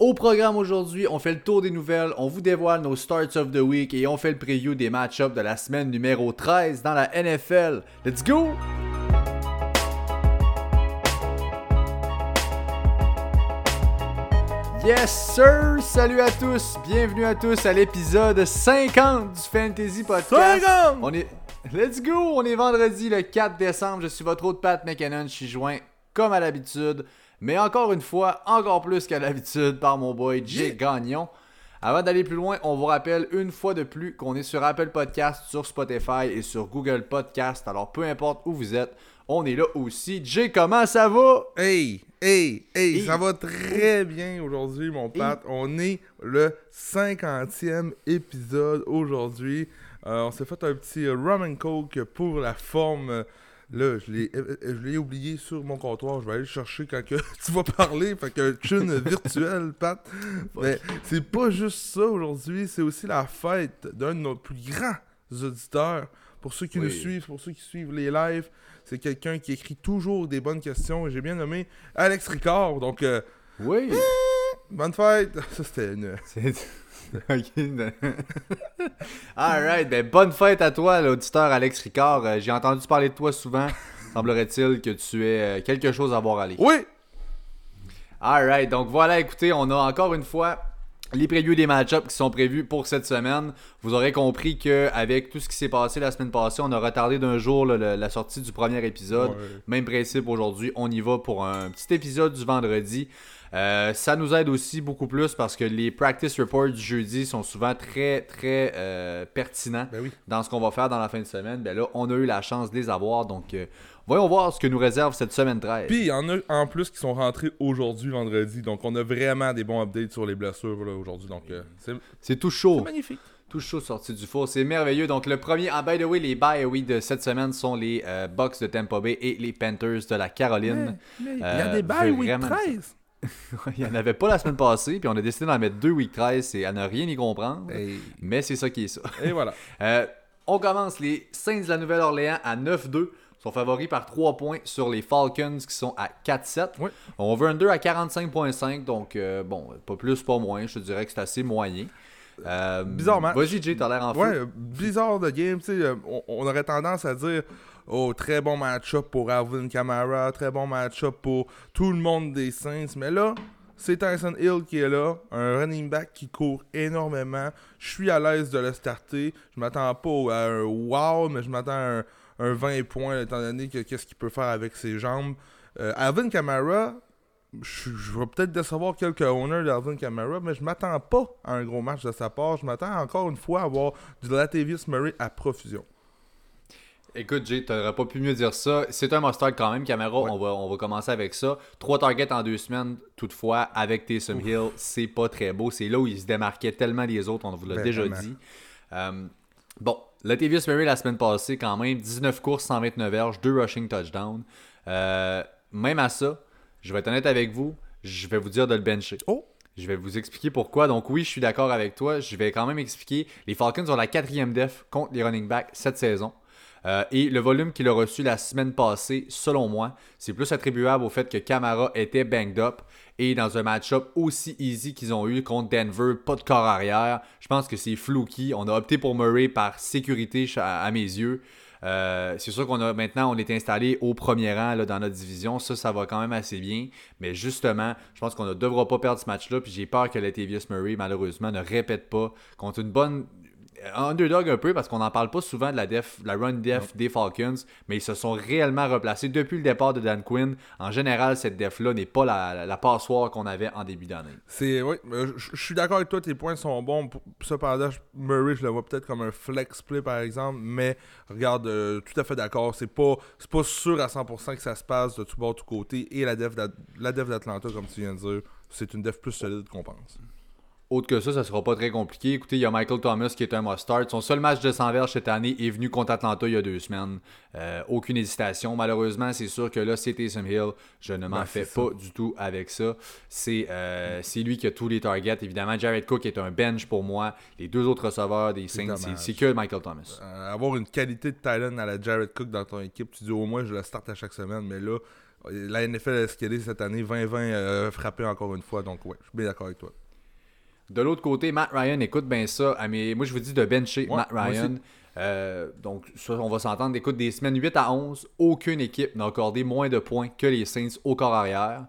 Au programme aujourd'hui, on fait le tour des nouvelles, on vous dévoile nos starts of the week et on fait le preview des match-ups de la semaine numéro 13 dans la NFL. Let's go! Yes sir! Salut à tous! Bienvenue à tous à l'épisode 50 du Fantasy Podcast. 50! On est... Let's go! On est vendredi le 4 décembre. Je suis votre hôte Pat McKinnon. Je suis joint comme à l'habitude, mais encore une fois, encore plus qu'à l'habitude par mon boy Jay Gagnon. Avant d'aller plus loin, on vous rappelle une fois de plus qu'on est sur Apple Podcast, sur Spotify et sur Google Podcast. Alors peu importe où vous êtes, on est là aussi. Jay, comment ça va? Hey, hey, hey, Hey. ça va très bien aujourd'hui, mon Pat. On est le 50e épisode aujourd'hui. Euh, on s'est fait un petit euh, rum and coke pour la forme. Là, je l'ai, euh, euh, je l'ai oublié sur mon comptoir. Je vais aller le chercher quand que tu vas parler. Fait que une virtuelle, Pat. Mais c'est pas juste ça aujourd'hui. C'est aussi la fête d'un de nos plus grands auditeurs. Pour ceux qui nous suivent, pour ceux qui suivent les lives, c'est quelqu'un qui écrit toujours des bonnes questions. Et j'ai bien nommé Alex Ricard. Donc, euh, Oui! bonne fête. Ça, c'était une. Ok. Alright, ben bonne fête à toi, l'auditeur Alex Ricard. Euh, J'ai entendu parler de toi souvent. Semblerait-il que tu es euh, quelque chose à voir aller. Oui! Alright, donc voilà, écoutez, on a encore une fois les previews des match-ups qui sont prévus pour cette semaine. Vous aurez compris qu'avec tout ce qui s'est passé la semaine passée, on a retardé d'un jour là, la sortie du premier épisode. Ouais. Même principe aujourd'hui, on y va pour un petit épisode du vendredi. Euh, ça nous aide aussi beaucoup plus parce que les practice reports du jeudi sont souvent très très euh, pertinents Ben oui. dans ce qu'on va faire dans la fin de semaine. Ben là, on a eu la chance de les avoir, donc euh, voyons voir ce que nous réserve cette semaine 13. Puis il y en a en plus qui sont rentrés aujourd'hui, vendredi. Donc, on a vraiment des bons updates sur les blessures aujourd'hui. Donc, c'est tout chaud. c'est magnifique. Tout chaud sorti du four, c'est merveilleux. Donc le premier, ah, by the way, les bye week de cette semaine sont les Bucks de Tampa Bay et les Panthers de la Caroline. Il y a des bails week vraiment 13. Il n'y en avait pas la semaine passée, puis on a décidé d'en mettre deux week 13 et à ne rien y comprendre. Et, Mais c'est ça qui est ça. et voilà. Euh, on commence les Saints de la Nouvelle-Orléans à 9-2. sont favoris par 3 points sur les Falcons qui sont à 4-7. Ouais. On veut un 2 à 45.5, donc euh, bon, pas plus, pas moins. Je te dirais que c'est assez moyen. Euh, Bizarre match. Vas-y, Jay, t'as l'air en feu. Ouais, bizarre de game, tu sais, euh, on, on aurait tendance à dire oh, très bon match-up pour Alvin Kamara, très bon match-up pour tout le monde des Saints, mais là, c'est Tyson Hill qui est là, un running back qui court énormément. Je suis à l'aise de le starter. Je m'attends pas à un wow, mais je m'attends à un, un 20 points étant donné que qu'est-ce qu'il peut faire avec ses jambes. Euh, Alvin Kamara, je, je vais peut-être décevoir quelques owners d'Alvin Kamara, mais je m'attends pas à un gros match de sa part. Je m'attends encore une fois à avoir du Latavius Murray à profusion. Écoute, Jay, t'aurais pas pu mieux dire ça. C'est un must-start quand même, Camara. Ouais. On, va, on va commencer avec ça. Trois targets en deux semaines, toutefois, avec Taysom Hill, c'est pas très beau. C'est là où il se démarquait tellement des autres, on vous l'a Ben, déjà vraiment. dit. Euh, bon, Latavius Murray la semaine passée, quand même, 19 courses, 129 verges, 2 rushing touchdowns. Euh, même à ça, je vais être honnête avec vous, je vais vous dire de le bencher. Oh! Je vais vous expliquer pourquoi. Donc oui, je suis d'accord avec toi. Je vais quand même expliquer. Les Falcons ont la quatrième def contre les running backs cette saison. Euh, et le volume qu'il a reçu la semaine passée, selon moi, c'est plus attribuable au fait que Camara était banged up. Et dans un match-up aussi easy qu'ils ont eu contre Denver, pas de corps arrière, je pense que c'est flouki. On a opté pour Murray par sécurité à, mes yeux. Euh, c'est sûr qu'on a maintenant on est installé au premier rang dans notre division. Ça, ça va quand même assez bien. Mais justement, je pense qu'on ne devra pas perdre ce match-là. Puis j'ai peur que Latavius Murray, malheureusement, ne répète pas contre une bonne underdog un peu parce qu'on n'en parle pas souvent de la def, la run def des Falcons, mais ils se sont réellement replacés depuis le départ de Dan Quinn. En général, cette def-là n'est pas la, la, passoire qu'on avait en début d'année. C'est oui, euh, je suis d'accord avec toi, tes points sont bons. Cependant, Murray, je le vois peut-être comme un flex play par exemple, mais regarde, euh, tout à fait d'accord. C'est pas c'est pas sûr à 100% que ça se passe de tout bord, tout côté. Et la def la def d'Atlanta, comme tu viens de dire, c'est une def plus solide qu'on pense. Autre que ça, ça sera pas très compliqué. Écoutez, il y a Michael Thomas qui est un must-start. Son seul match de 100 verges cette année est venu contre Atlanta il y a deux semaines. Euh, aucune hésitation. Malheureusement, c'est sûr que là, c'est Taysom Hill. Je ne m'en Ben, fais ça. pas du tout avec ça. C'est euh, c'est lui qui a tous les targets. Évidemment, Jared Cook est un bench pour moi. Les deux autres receveurs des Saints, c'est que Michael Thomas. Euh, avoir une qualité de talent à la Jared Cook dans ton équipe, tu dis au moins je le start à chaque semaine, mais là, La NFL a escalé cette année, 2020 a frappé encore une fois, donc ouais, je suis bien d'accord avec toi. De l'autre côté, Matt Ryan, écoute bien ça. Ah, mais moi, je vous dis de bencher Ouais, Matt. Ryan. Euh, donc, ça, on va s'entendre. Écoute, des semaines 8 à 11, aucune équipe n'a accordé moins de points que les Saints au corps arrière.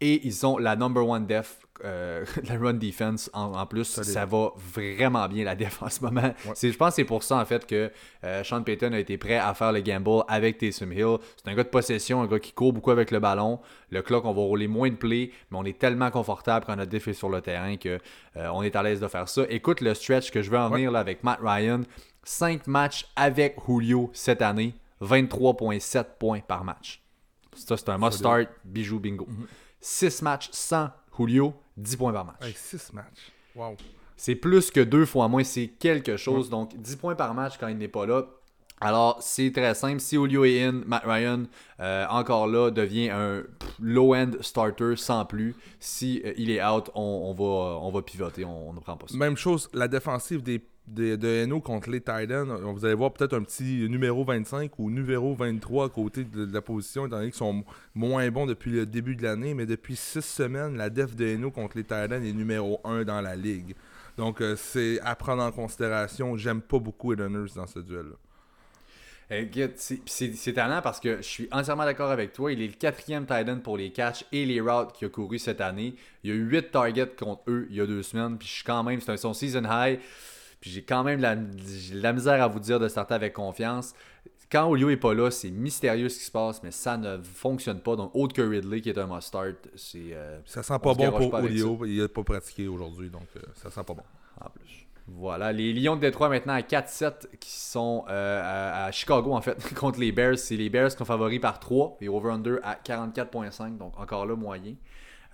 Et ils ont la number one def, euh, la run defense en, en plus. Ça va vraiment bien la def en ce moment. C'est- Je pense que c'est pour ça en fait que euh, Sean Payton a été prêt à faire le gamble avec Taysom Hill. C'est un gars de possession, un gars qui court beaucoup avec le ballon. Le clock, on va rouler moins de plays, mais on est tellement confortable quand notre def est sur le terrain que euh, on est à l'aise de faire ça. Écoute le stretch que je veux en venir là, avec Matt Ryan. 5 matchs avec Julio cette année, 23,7 points par match. Ça, c'est un must-start, bijou bingo. 6 matchs sans Julio, 10 points par match. Hey, 6 matchs. Wow. C'est plus que deux fois moins, c'est quelque chose. Donc 10 points par match quand il n'est pas là. Alors, c'est très simple. Si Julio est in, Matt Ryan, euh, encore là, devient un low-end starter sans plus. Si euh, il est out, on, on va, on va pivoter, on, on ne prend pas ça. Même chose, la défensive des, de NO contre les Titans. Vous allez voir peut-être un petit numéro 25 ou numéro 23 à côté de, de la position, étant donné qu'ils sont moins bons depuis le début de l'année. Mais depuis 6 semaines, la def de NO contre les Titans est numéro 1 dans la ligue. Donc, euh, c'est à prendre en considération. J'aime pas beaucoup Eden Hurst dans ce duel-là. C'est- talent parce que je suis entièrement d'accord avec toi. Il est le quatrième tight end pour les catchs et les routes qu'il a couru cette année. Il y a eu 8 targets contre eux il y a deux semaines. Puis je suis quand même, c'est son season high. Puis j'ai quand même la, la misère à vous dire de starter avec confiance. Quand Olio est pas là, c'est mystérieux ce qui se passe, mais ça ne fonctionne pas. Donc, autre que Ridley qui est un must-start, c'est euh, Ça sent pas bon pour pas Julio. Il a pas pratiqué aujourd'hui, donc euh, ça sent pas bon. en plus. Voilà, les Lions de Détroit maintenant à 4-7 qui sont euh, à, à Chicago en fait contre les Bears. C'est les Bears qui sont favoris par 3 et over-under à 44.5, donc encore là moyen.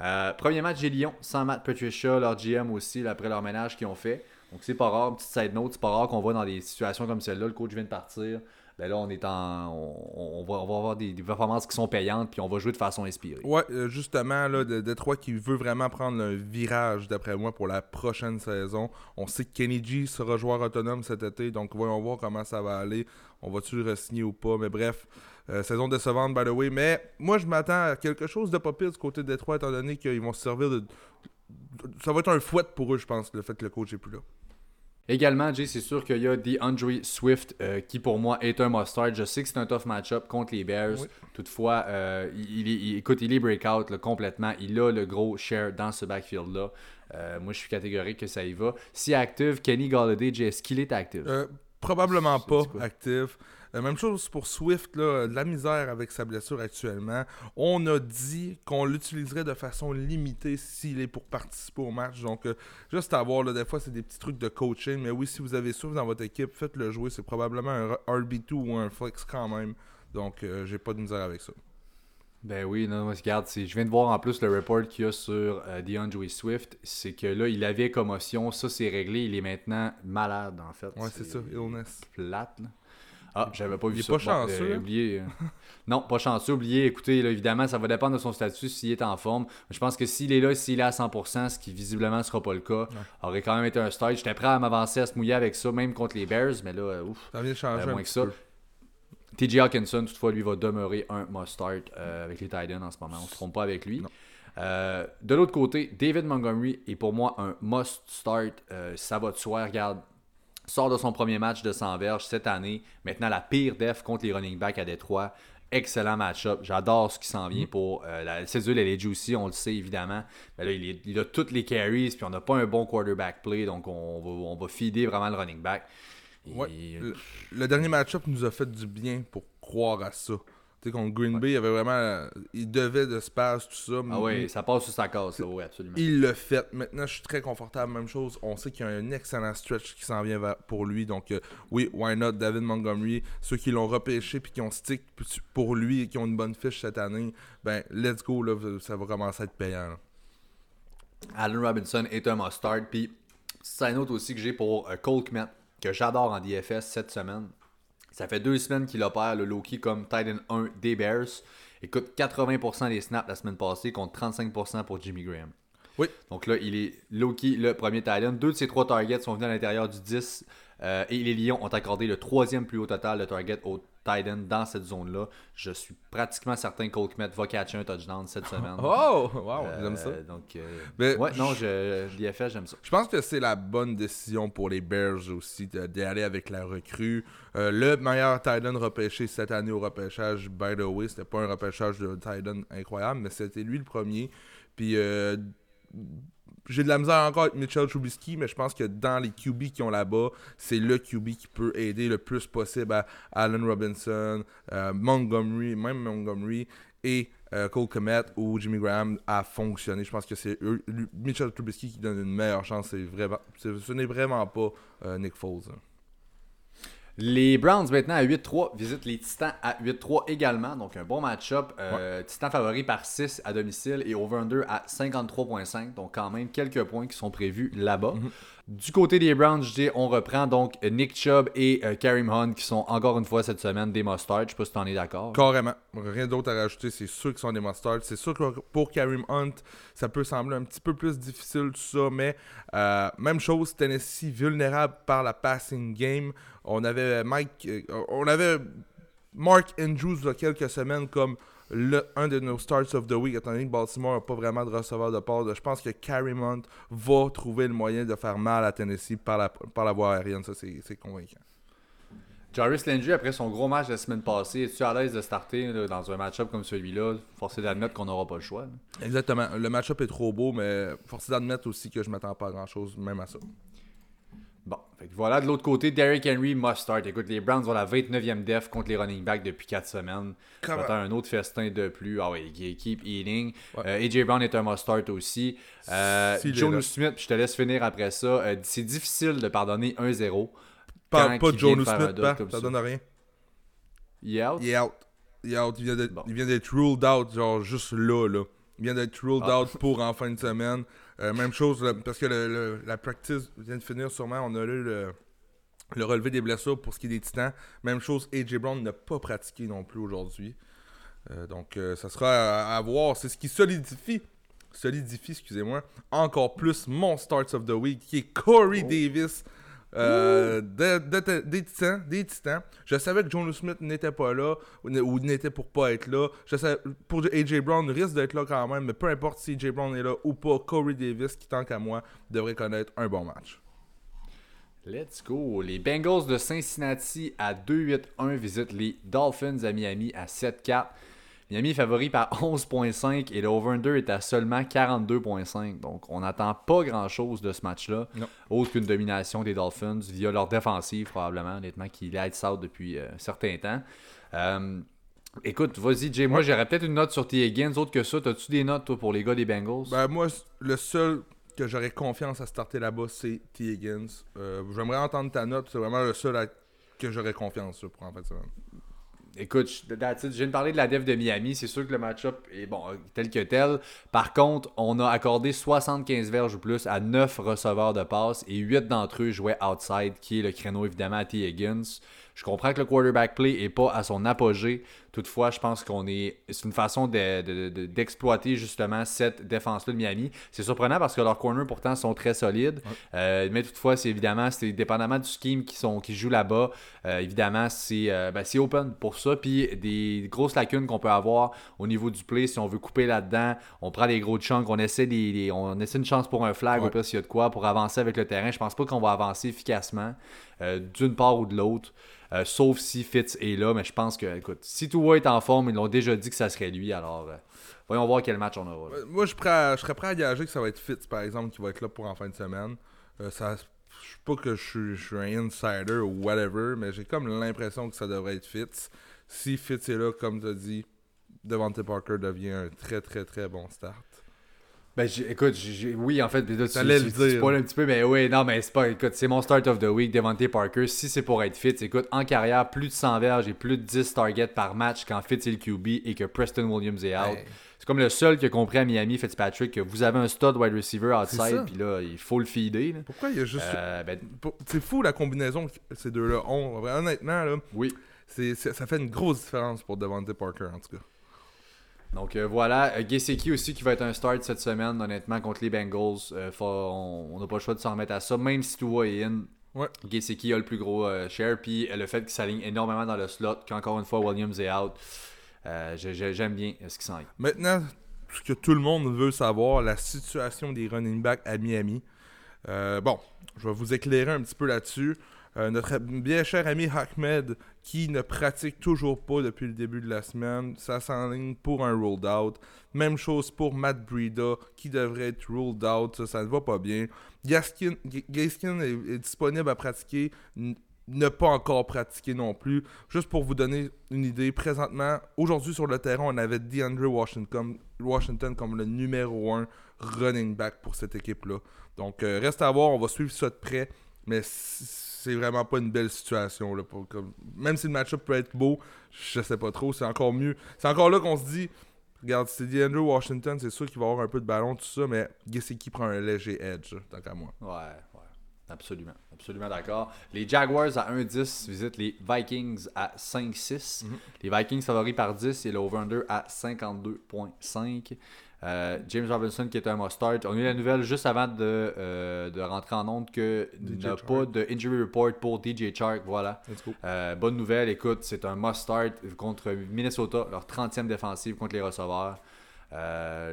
Euh, premier match des Lions sans Matt Patricia, leur GM aussi, là, après leur ménage qu'ils ont fait. Donc c'est pas rare, petite side note, c'est pas rare qu'on voit dans des situations comme celle-là, le coach vient de partir. Ben là, on est en. On, on va, avoir des, performances qui sont payantes, puis on va jouer de façon inspirée. Ouais, euh, justement, là, Détroit qui veut vraiment prendre un virage, d'après moi, pour la prochaine saison. On sait que Kenny G sera joueur autonome cet été, donc voyons voir comment ça va aller. On va-tu le re-signer ou pas, mais bref. euh, saison décevante, by the way. Mais moi, je m'attends à quelque chose de pas pire du côté de Détroit, étant donné qu'ils vont se servir de. Ça va être un fouet pour eux, je pense, le fait que le coach est plus là. Également, Jay, c'est sûr qu'il y a DeAndre Swift euh, qui pour moi est un must-start. Je sais que c'est un tough match-up contre les Bears. Oui. Toutefois, euh, il, il écoute, il est breakout là, complètement. Il a le gros share dans ce backfield-là. Euh, moi, je suis catégorique que ça y va. Si active, Kenny Galladay, Jay, est-ce qu'il est active? Probablement pas actif. Euh, même chose pour Swift, là, de la misère avec sa blessure actuellement. On a dit qu'on l'utiliserait de façon limitée s'il est pour participer au match. Donc, euh, juste à voir, là, des fois, c'est des petits trucs de coaching. Mais oui, si vous avez Swift dans votre équipe, faites-le jouer. C'est probablement un RB2 ou un flex quand même. Donc, euh, j'ai pas de misère avec ça. Ben oui, non, moi, regarde, je viens de voir en plus le report qu'il y a sur euh, DeAndre Swift. C'est que là, il avait commotion. Ça, c'est réglé. Il est maintenant malade, en fait. Ouais, c'est ça, illness. plate. là. Ah, j'avais pas vu Il est ça. pas chanceux, euh, hein? oublié, euh, non, pas chanceux. Oublié, écoutez, là, évidemment, ça va dépendre de son statut s'il est en forme. Je pense que s'il est là, s'il est à 100%, ce qui visiblement ne sera pas le cas, aurait quand même été un start. J'étais prêt à m'avancer, à se mouiller avec ça, même contre les Bears, mais là, euh, ouf. Ça vient de changer Euh, un moins que ça. peu. TJ Hawkinson, toutefois, lui va demeurer un must-start avec les Titans en ce moment. On ne se trompe pas avec lui. De l'autre côté, David Montgomery est pour moi un must-start. Ça va de soi. Regarde, sort de son premier match de 100 verges cette année. Maintenant, la pire def contre les running backs à Détroit. Excellent match-up. J'adore ce qui s'en vient pour euh, la cédule. Elle est juicy, on le sait évidemment. Mais là, il, est- il a toutes les carries, puis on n'a pas un bon quarterback play, donc on va, on va feeder vraiment le running back. Et- Ouais. Le, le dernier match-up nous a fait du bien pour croire à ça. Tu sais, contre Green Bay, il avait vraiment. Il devait de se passer tout ça. Ah oui, ça passe sur sa casse, là, oui, absolument. Il le fait. Maintenant, je suis très confortable. Même chose. On sait qu'il y a un excellent stretch qui s'en vient pour lui. Donc, euh, oui, why not David Montgomery? Ceux qui l'ont repêché puis qui ont stick pour lui et qui ont une bonne fiche cette année, ben, let's go. Là, ça va commencer à être payant. là. Allen Robinson est un must-start. Puis, c'est un autre aussi que j'ai pour euh, Cole Kmet, que j'adore en DFS cette semaine. Ça fait deux semaines qu'il opère le Loki comme Titan 1 des Bears. Écoute, 80% des snaps la semaine passée contre 35% pour Jimmy Graham. Oui. Donc là, il est Loki, le premier Titan. Deux de ses trois targets sont venus à l'intérieur du 10. Euh, et les Lions ont accordé le troisième plus haut total de target au Titan dans cette zone-là. Je suis pratiquement certain que Cole Kmet va catcher un touchdown cette semaine. Oh, wow, Euh, j'aime ça. Donc, euh, Mais ouais, non, je, l'IFL, j'aime ça. Je pense que c'est la bonne décision pour les Bears aussi de- d'y aller avec la recrue. Euh, le meilleur Titan repêché cette année au repêchage, by the way, c'était pas un repêchage de Titan incroyable, mais c'était lui le premier. Puis j'ai de la misère encore avec Mitchell Trubisky, mais je pense que dans les QB qui ont là-bas, c'est le QB qui peut aider le plus possible à Allen Robinson, euh, Montgomery, même Montgomery et euh, Cole Komet ou Jimmy Graham à fonctionner. Je pense que c'est Mitchell Trubisky qui donne une meilleure chance. Vraiment, ce n'est vraiment pas euh, Nick Foles. hein. Les Browns maintenant à 8-3 visitent les Titans à 8-3 également. Donc un bon match-up. Euh, Titans favori par 6 à domicile et over-under à 53.5. Donc quand même quelques points qui sont prévus là-bas. Du côté des Browns, je dis, on reprend donc Nick Chubb et euh, Kareem Hunt qui sont encore une fois cette semaine des must-start. Je sais pas si tu en es d'accord. Carrément. Rien d'autre à rajouter. C'est sûr qu'ils sont des mustards. C'est sûr que pour Kareem Hunt, ça peut sembler un petit peu plus difficile tout ça, mais euh, même chose, Tennessee vulnérable par la passing game. On avait Mike, euh, on avait Mark Andrews il y a quelques semaines comme le, un de nos starts of the week, étant donné que Baltimore n'a pas vraiment de receveur de passe. Je pense que Kareem Hunt va trouver le moyen de faire mal à Tennessee par la, par la voie aérienne. Ça, c'est convaincant. Jarvis Landry, après son gros match la semaine passée, es-tu à l'aise de starter là, dans un match-up comme celui-là Forcé d'admettre qu'on n'aura pas le choix. là? Exactement. Le match-up est trop beau, mais force d'admettre aussi que je m'attends pas à grand-chose, même à ça. Bon, fait que voilà, de l'autre côté, Derrick Henry must start. Écoute, les Browns ont la 29e def contre les running backs depuis 4 semaines. Attends un autre festin de plus. Ah oui, keep eating. Ouais. Euh, AJ Brown est un must start aussi. Euh, Jonas. Smith, je te laisse finir après ça. Euh, c'est difficile de pardonner 1-0. Pas, quand pas de Jonas Smith, pas, comme ça ça. donne rien. Il est out? Il est out. Il est out. Il vient d'être Bon. il vient d'être ruled out, genre juste là, là. Il vient d'être ruled Ah. out pour en fin de semaine. Euh, même chose, là, parce que le- le- la practice vient de finir sûrement. On a eu le, le relevé des blessures pour ce qui est des titans. Même chose, AJ Brown n'a pas pratiqué non plus aujourd'hui. Euh, donc, euh, ça sera à, à voir. C'est ce qui solidifie, solidifie, excusez-moi, encore plus mon Starts of the Week, qui est Corey Davis. Euh, de- de- des titans, des titans. Je savais que Jonas Smith n'était pas là ou n'était pour pas être là. Je savais, pour AJ Brown risque d'être là quand même, mais peu importe si AJ Brown est là ou pas, Corey Davis, qui tant qu'à moi, devrait connaître un bon match. Let's go. Les Bengals de Cincinnati à 2-8-1 visitent les Dolphins à Miami à 7-4. Miami est favori par 11.5 et le over-under est à seulement 42.5. Donc, on n'attend pas grand-chose de ce match-là. Autre qu'une domination des Dolphins via leur défensive, probablement, honnêtement, qui lights out depuis euh, un certain temps. Euh, écoute, vas-y, Jay. Moi, j'aurais peut-être une note sur T. Higgins. Autre que ça, as-tu des notes, toi, pour les gars des Bengals? Ben, moi, le seul que j'aurais confiance à starter là-bas, c'est T. Higgins. Euh, J'aimerais entendre ta note, c'est vraiment le seul à- que j'aurais confiance là, pour en fait ça. Écoute, je viens de parler de la def de Miami. C'est sûr que le match-up est bon, tel que tel. Par contre, on a accordé 75 verges ou plus à 9 receveurs de passe et 8 d'entre eux jouaient outside, qui est le créneau évidemment à T. Higgins. Je comprends que le quarterback play est pas à son apogée. Toutefois, je pense qu'on est. C'est une façon de- de- de- d'exploiter justement cette défense-là de Miami. C'est surprenant parce que leurs corners pourtant sont très solides. Euh, mais toutefois, c'est évidemment, c'est dépendamment du scheme qui, sont, qui joue là-bas. euh, évidemment, c'est euh, ben, c'est open pour ça. Puis des grosses lacunes qu'on peut avoir au niveau du play, si on veut couper là-dedans, on prend les gros chunks, on essaie, des, des- on essaie une chance pour un flag Ouais. au pire s'il y a de quoi pour avancer avec le terrain. Je pense pas qu'on va avancer efficacement d'une part ou de l'autre. euh, sauf si Fitz est là, mais je pense que, écoute, si Tua est en forme, ils l'ont déjà dit que ça serait lui, alors euh, voyons voir quel match on aura. Euh, Moi, je, serais prêt à gager que ça va être Fitz, par exemple, qui va être là pour en fin de semaine. Euh, ça, je sais pas que je je suis un insider ou whatever, mais j'ai comme l'impression que ça devrait être Fitz. Si Fitz est là, comme tu as dit, Devante Parker devient un très très très bon start. Ben, écoute, oui, en fait, là, tu, T'allais tu, le tu dire. spoil un petit peu, mais oui, non, mais c'est pas, écoute, c'est mon start of the week, Devante Parker. Si c'est pour être fit, écoute, en carrière, plus de 100 verges et plus de 10 targets par match quand Fitz est le QB et que Preston Williams est out. Hey. C'est comme le seul qui a compris à Miami, Fitzpatrick, que vous avez un stud wide receiver outside, puis là, il faut le feeder. là. Pourquoi il y a juste. Euh, ben, C'est fou la combinaison que ces deux-là ont. Honnêtement, là, oui. ça fait une grosse différence pour Devante Parker en tout cas. Donc euh, voilà, euh, Gesicki aussi qui va être un start cette semaine, honnêtement, contre les Bengals. Euh, faut- on n'a pas le choix de s'en remettre à ça, même si Tua est in. Ouais. Gesicki a le plus gros euh, share, puis le fait qu'il s'aligne énormément dans le slot, qu'encore une fois Williams est out, j'ai- j'ai- j'aime bien ce qui s'en est. Maintenant, ce que tout le monde veut savoir, la situation des running backs à Miami. Bon, je vais vous éclairer un petit peu là-dessus. Euh, notre bien cher ami Ahmed, qui ne pratique toujours pas depuis le début de la semaine, ça s'enligne pour un rolled out. Même chose pour Matt Breida, qui devrait être rolled out. Ça, ça ne va pas bien. Gaskin, Gaskin est, disponible à pratiquer, ne pas encore pratiquer non plus. Juste pour vous donner une idée, présentement, aujourd'hui sur le terrain, on avait DeAndre Washington, comme le numéro 1 running back pour cette équipe-là. Donc, euh, reste à voir, on va suivre ça de près, mais c'est vraiment pas une belle situation. Là, pour, comme- même si le match-up peut être beau, je sais pas trop, c'est encore mieux. C'est encore là qu'on se dit, regarde, c'est DeAndre Washington, c'est sûr qu'il va avoir un peu de ballon, tout ça, mais qui prend un léger edge, tant qu'à moi? Ouais, ouais. Absolument. Absolument d'accord. Les Jaguars à 1-10 visitent les Vikings à 5-6. Mhm. Les Vikings favoris par 10 et le over-under à 52.5. Euh, James Robinson qui est un must-start. On a eu la nouvelle juste avant de, euh, de rentrer en onde qu'il n'y a Chark. pas de injury report pour DJ Chark. Voilà. Let's go. Euh, bonne nouvelle, écoute, c'est un must-start contre Minnesota, leur 30e défensive contre les receveurs.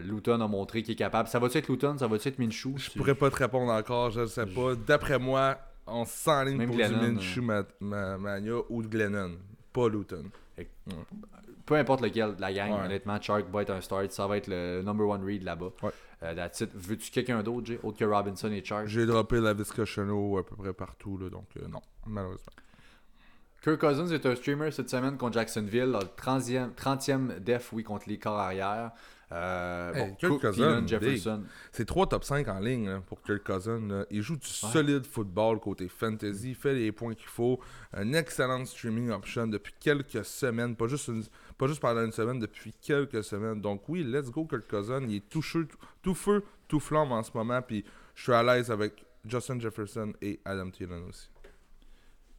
Luton a montré qu'il est capable. Ça va-tu être Luton? Ça va-tu être Minshew? Je pourrais pas te répondre encore, je ne sais pas. D'après moi, on s'enligne pour Glennon, du Minshew Ma- Ma- Mania ou de Glennon, pas Luton. Peu importe lequel de la gang, Ouais. honnêtement, Shark va être un start. Ça va être le number one read là-bas. Ouais. Euh. Veux-tu quelqu'un d'autre, Jay, autre que Robinson et Shark J'ai droppé la Chenot à peu près partout, là, donc euh, non, malheureusement. Kirk Cousins est un streamer cette semaine contre Jacksonville. Le 30e, 30e def, oui, contre les corps arrière. Euh, Hey, bon, Cook, big. Jefferson. C'est trois top 5 en ligne là, pour Kirk Cousin. là. Il joue du solide football côté fantasy, fait les points qu'il faut. Un excellent streaming option depuis quelques semaines, pas juste, une- pas juste pendant une semaine, depuis quelques semaines. Donc oui, let's go Kirk Cousin. Il est tout, tout feu, tout flamme en ce moment. Puis je suis à l'aise avec Justin Jefferson et Adam Thielen aussi.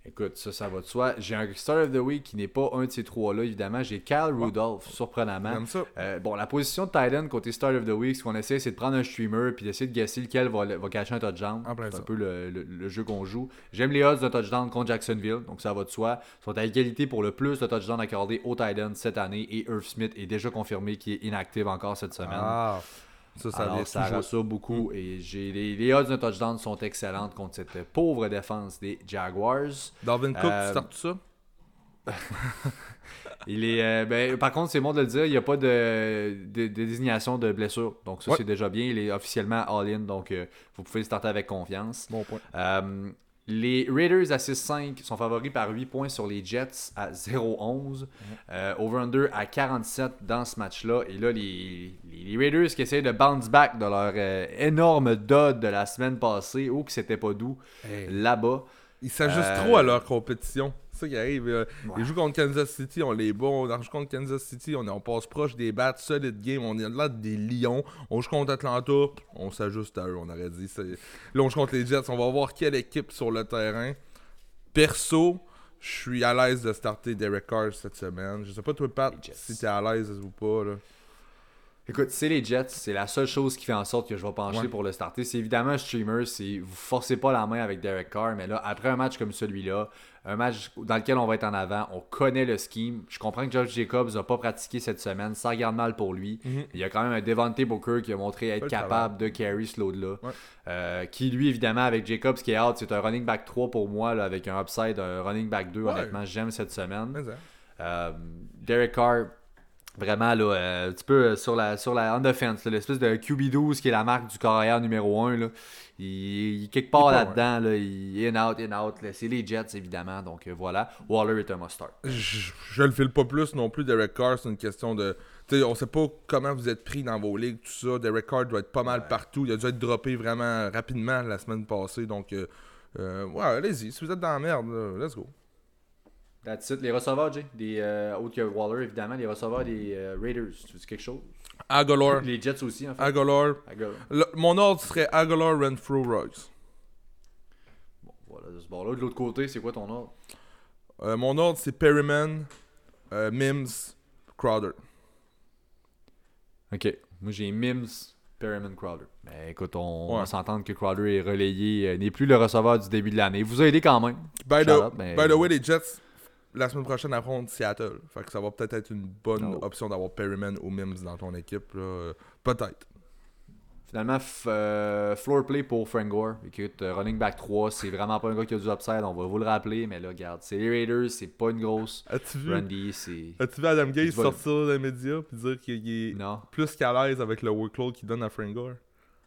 Écoute, ça, ça va de soi. J'ai un Start of the Week qui n'est pas un de ces trois-là, évidemment. J'ai Cal Rudolph, surprenamment. J'aime ça. Euh, bon, la position de Titan côté Start of the Week, ce qu'on essaie, c'est de prendre un streamer puis d'essayer de guesser lequel va, va cacher un touchdown. En plein C'est un peu le, le- le jeu qu'on joue. J'aime les odds de touchdown contre Jacksonville, donc ça va de soi. Ils sont à égalité pour le plus de touchdowns accordés aux Titans cette année et Irv Smith est déjà confirmé qu'il est inactive encore cette semaine. Ah, ça, ça Alors, ça beaucoup et j'ai les, les odds de touchdown sont excellentes contre cette pauvre défense des Jaguars. Dalvin Cook, Euh, tu startes ça? Il est, euh, ben, par contre, c'est bon de le dire, il n'y a pas de, de- de désignation de blessure. Donc, ça, Ouais. c'est déjà bien. Il est officiellement all-in. Donc, euh, vous pouvez le starter avec confiance. Bon point. Les Raiders à 6-5 sont favoris par 8 points sur les Jets à 0-11. Euh, Over-under à 47 dans ce match-là. Et là, les, les- les Raiders qui essayent de bounce back de leur euh, énorme dud de la semaine passée, ou que c'était pas doux, là-bas. Ils s'ajustent Euh, trop à leur compétition. C'est ça qui arrive. euh, Ouais. Ils jouent contre Kansas City, on les bat. On joue contre Kansas City, on, est- on passe proche des bats, solid game. On est là des lions. On joue contre Atlanta, on s'ajuste à eux, on aurait dit. Là, on joue contre les Jets. On va voir quelle équipe sur le terrain. Perso, je suis à l'aise de starter Derek Carr cette semaine. Je sais pas, toi, Pat, si t'es à l'aise ou pas. Là. Écoute, c'est les Jets, c'est la seule chose qui fait en sorte que je vais pencher Ouais. pour le starter. C'est évidemment un streamer, c'est vous forcez pas la main avec Derek Carr, mais là, après un match comme celui-là, un match dans lequel on va être en avant, on connaît le scheme. Je comprends que George Jacobs n'a pas pratiqué cette semaine, ça regarde mal pour lui. Mhm. Il y a quand même un Devontae Booker qui a montré être le capable de carry ce load-là. Ouais. Euh, qui, lui, évidemment, avec Jacobs qui est out, c'est un running back 3 pour moi, là, avec un upside, un running back 2. Ouais. Honnêtement, j'aime cette semaine. Euh, Derek Carr, vraiment là, euh, un petit peu euh, sur la, sur la on the fence, là, l'espèce de QB12 qui est la marque du carrière numéro 1. Là. Il, il est quelque part là-dedans. Là, il est in out, in out. là. C'est les Jets, évidemment. Donc euh, voilà. Waller est un must-start. je, je le file pas plus non plus. Derek Carr, c'est une question de. Tu sais, on sait pas comment vous êtes pris dans vos ligues, tout ça. Derek Carr doit être pas mal partout. Il a dû être droppé vraiment rapidement la semaine passée. Donc, euh, euh, ouais, allez-y. Si vous êtes dans la merde, let's go. That's it. Les receveurs, Jay. Des, euh, autres que Waller, évidemment. Les receveurs des euh, Raiders. Tu dis quelque chose? Aguilar. Les Jets aussi, en fait. Aguilar. Le- mon ordre serait Aguilar, Renfro, Ruggs. Bon, voilà, de ce bord-là. De l'autre côté, c'est quoi ton ordre? Euh, mon ordre, c'est Perryman, euh, Mims, Crowder. Ok. Moi, j'ai Mims, Perryman, Crowder. Mais écoute, on, Ouais. va s'entendre que Crowder est relayé, euh, n'est plus le receveur du début de l'année. Il vous a aidé quand même. By the, out, mais- by the way, les Jets, la semaine prochaine, affrontent Seattle. Fait que ça va peut-être être une bonne Oh. option d'avoir Perryman ou Mims dans ton équipe. là. Peut-être. Finalement, euh, floor play pour Frank Gore. Écoute, euh, running back 3, c'est vraiment pas un gars qui a du upside, on va vous le rappeler, mais là, regarde, c'est les Raiders, c'est pas une grosse. As-tu vu, Randy, c'est. as-tu vu Adam Gaze sortir dans les médias et dire qu'il est Non. plus qu'à l'aise avec le workload qu'il donne à Frank Gore?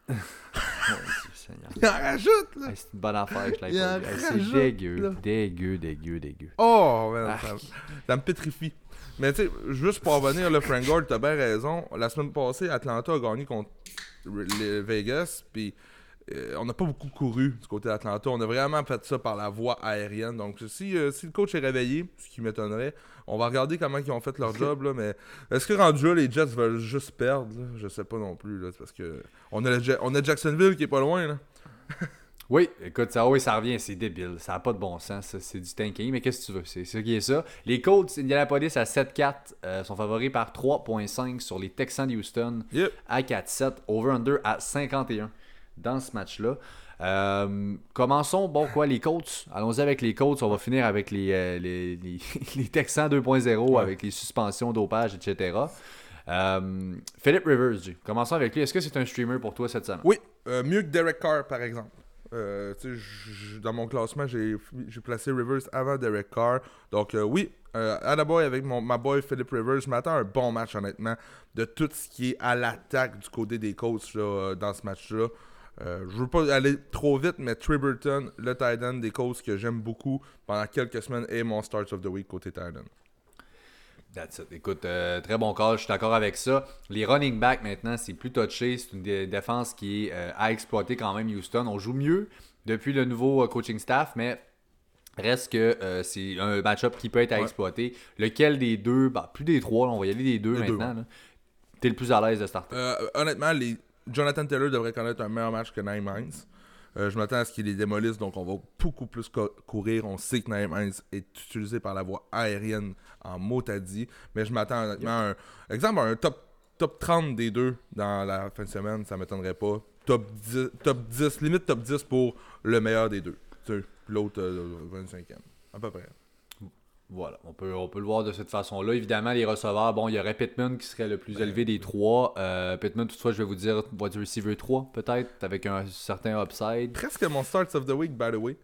Seigneur. Il en rajoute, là! Hey, c'est une bonne affaire, je Il pas. Hey, C'est dégueu, là. dégueu, dégueu, dégueu. Oh, man, ça, me pétrifie. Mais tu sais, juste pour revenir, le Frank Gore, t'as bien raison. La semaine passée, Atlanta a gagné contre les Vegas, puis euh, on n'a pas beaucoup couru du côté d'Atlanta. On a vraiment fait ça par la voie aérienne. Donc, si, euh, si le coach est réveillé, ce qui m'étonnerait, on va regarder comment ils ont fait leur job. Là, mais est-ce que rendu là, les Jets veulent juste perdre là? Je sais pas non plus. Là, c'est parce que on a, Ja- on a Jacksonville qui est pas loin. Là. Oui, écoute, ça, oui, ça revient, c'est débile. Ça n'a pas de bon sens, ça, c'est du tanking, mais qu'est-ce que tu veux? C'est ça qui est ça. Les Colts, Indianapolis à 7-4 euh, sont favoris par 3.5 sur les Texans de Houston Yep. à 4-7, over-under à 51 dans ce match-là. Euh, commençons, bon quoi, les Colts. Allons-y avec les Colts. On va finir avec les, euh, les, les, les Texans 2.0 Ouais. avec les suspensions, dopage, etc. Euh, Philip Rivers, commençons avec lui. Est-ce que c'est un streamer pour toi cette semaine? Oui, euh, mieux que Derek Carr, par exemple. Dans mon classement, j'ai j'ai placé Rivers avant Derek Carr. Donc, oui, euh, Attaboy avec mon, ma boy Philip Rivers, je m'attends à un bon match, honnêtement, de tout ce qui est à l'attaque du côté des coachs là, dans ce match-là. Euh, je veux pas aller trop vite, mais Triberton, le tight end des coachs que j'aime beaucoup pendant quelques semaines, est mon start of the week côté tight end. That's it. Écoute, euh, très bon call, je suis d'accord avec ça. Les running backs maintenant, c'est plus touché. C'est une dé- défense qui est euh, à exploiter quand même, Houston. On joue mieux depuis le nouveau euh, coaching staff, mais reste que euh, c'est un match-up qui peut être à Ouais. exploiter. Lequel des deux, bah, plus des trois, là, on va y aller des deux Les maintenant. T'es le plus à l'aise de starter. Euh, honnêtement, les... Jonathan Taylor devrait connaître un meilleur match que Naim Hines. Euh, je m'attends à ce qu'il les démolisse, donc on va beaucoup plus co- courir. On sait que Naim Hines est utilisé par la voie aérienne en mot à dit, mais je m'attends à un exemple un top, top 30 des deux dans la fin de semaine, ça m'étonnerait pas. Top 10, top 10, limite top 10 pour le meilleur des deux. L'autre euh, 25e, à peu près. Voilà, on peut, on peut le voir de cette façon-là. Évidemment, les receveurs, bon, il y aurait Pittman qui serait le plus élevé des trois. Euh, Pittman, toutefois, je vais vous dire, wide receiver 3, peut-être, avec un certain upside. presque mon start of the week, by the way.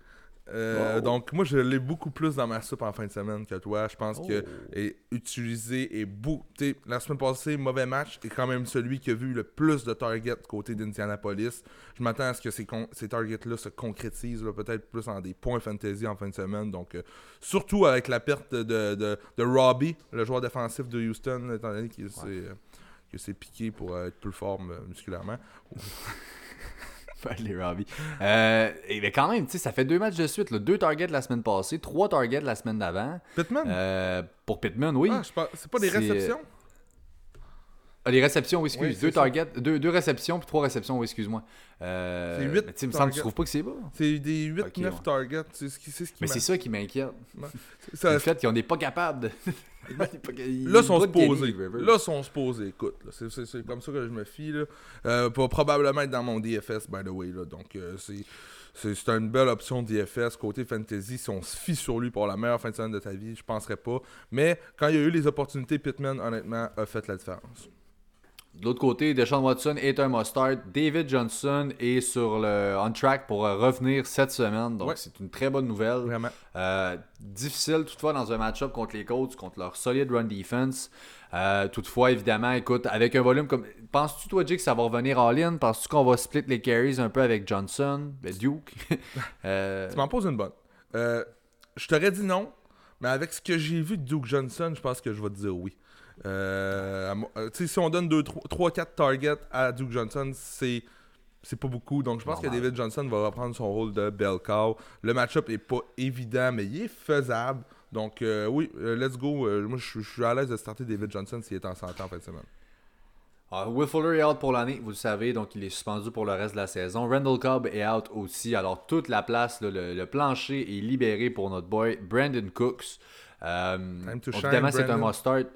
Euh, Wow. Donc, moi, je l'ai beaucoup plus dans ma soupe en fin de semaine que toi. Je pense que Oh. est utilisé et beaucoup. La semaine passée, mauvais match, est quand même celui qui a vu le plus de targets côté d'Indianapolis. Je m'attends à ce que ces, ces targets-là se concrétisent, peut-être plus en des points fantasy en fin de semaine. Donc, euh, surtout avec la perte de, de, de Robbie, le joueur défensif de Houston, étant donné qu'il s'est euh, piqué pour être plus fort musculairement. les Robbie. Euh, et mais quand même, tu sais, ça fait deux matchs de suite. là. Deux targets la semaine passée, trois targets la semaine d'avant. Pittman? Euh, pour Pittman, oui. Ah, c'est pas des C'est- réceptions? Ah, les réceptions, oui, excuse. Oui, deux targets, deux, deux réceptions puis trois réceptions, oui, excuse-moi. Euh, C'est huit mais tu sais, il me semble, targets. tu trouves pas que c'est bas? C'est des 8-9 Ok, ouais. targets. C'est ce qui, c'est ce qui Mais m'a- c'est ça qui m'inquiète. ça- le fait qu'on n'est pas capable de. Là, sont supposés. Là, sont supposés. Écoute, c'est, comme ça que je me fie. Là. Euh, pour probablement être dans mon DFS, by the way. Là. Donc, euh, c'est, c'est, c'est une belle option DFS. Côté fantasy, si on se fie sur lui pour la meilleure fin de semaine de ta vie, je penserais pas. Mais quand il y a eu les opportunités, Pittman, honnêtement, a fait la différence. De l'autre côté, Deshaun Watson est un must-start. David Johnson est sur le on track pour euh, revenir cette semaine. Donc, Ouais. c'est une très bonne nouvelle. Vraiment. Euh, difficile toutefois dans un match-up contre les Colts, contre leur solide run defense. Euh, toutefois, évidemment, écoute, avec un volume comme. Penses-tu, toi, Jake, que ça va revenir all-in Penses-tu qu'on va split les carries un peu avec Johnson, Duke? Euh, Tu m'en poses une bonne. Je t'aurais dit non, mais avec ce que j'ai vu de Duke Johnson, je pense que je vais te dire oui. Euh, euh, si on donne 3-4 targets à Duke Johnson, c'est c'est pas beaucoup. Donc je pense Normal. que David Johnson va reprendre son rôle de bell cow. Le match-up est pas évident, mais il est faisable. Donc euh, oui, let's go. Moi, je suis à l'aise de starter David Johnson s'il est en santé en fin de semaine. Ah, Will Fuller est out pour l'année, vous le savez, donc il est suspendu pour le reste de la saison. Randall Cobb est out aussi, alors toute la place, là, le, le plancher est libéré pour notre boy Brandon Cooks. Euh, évidemment, c'est un must-start.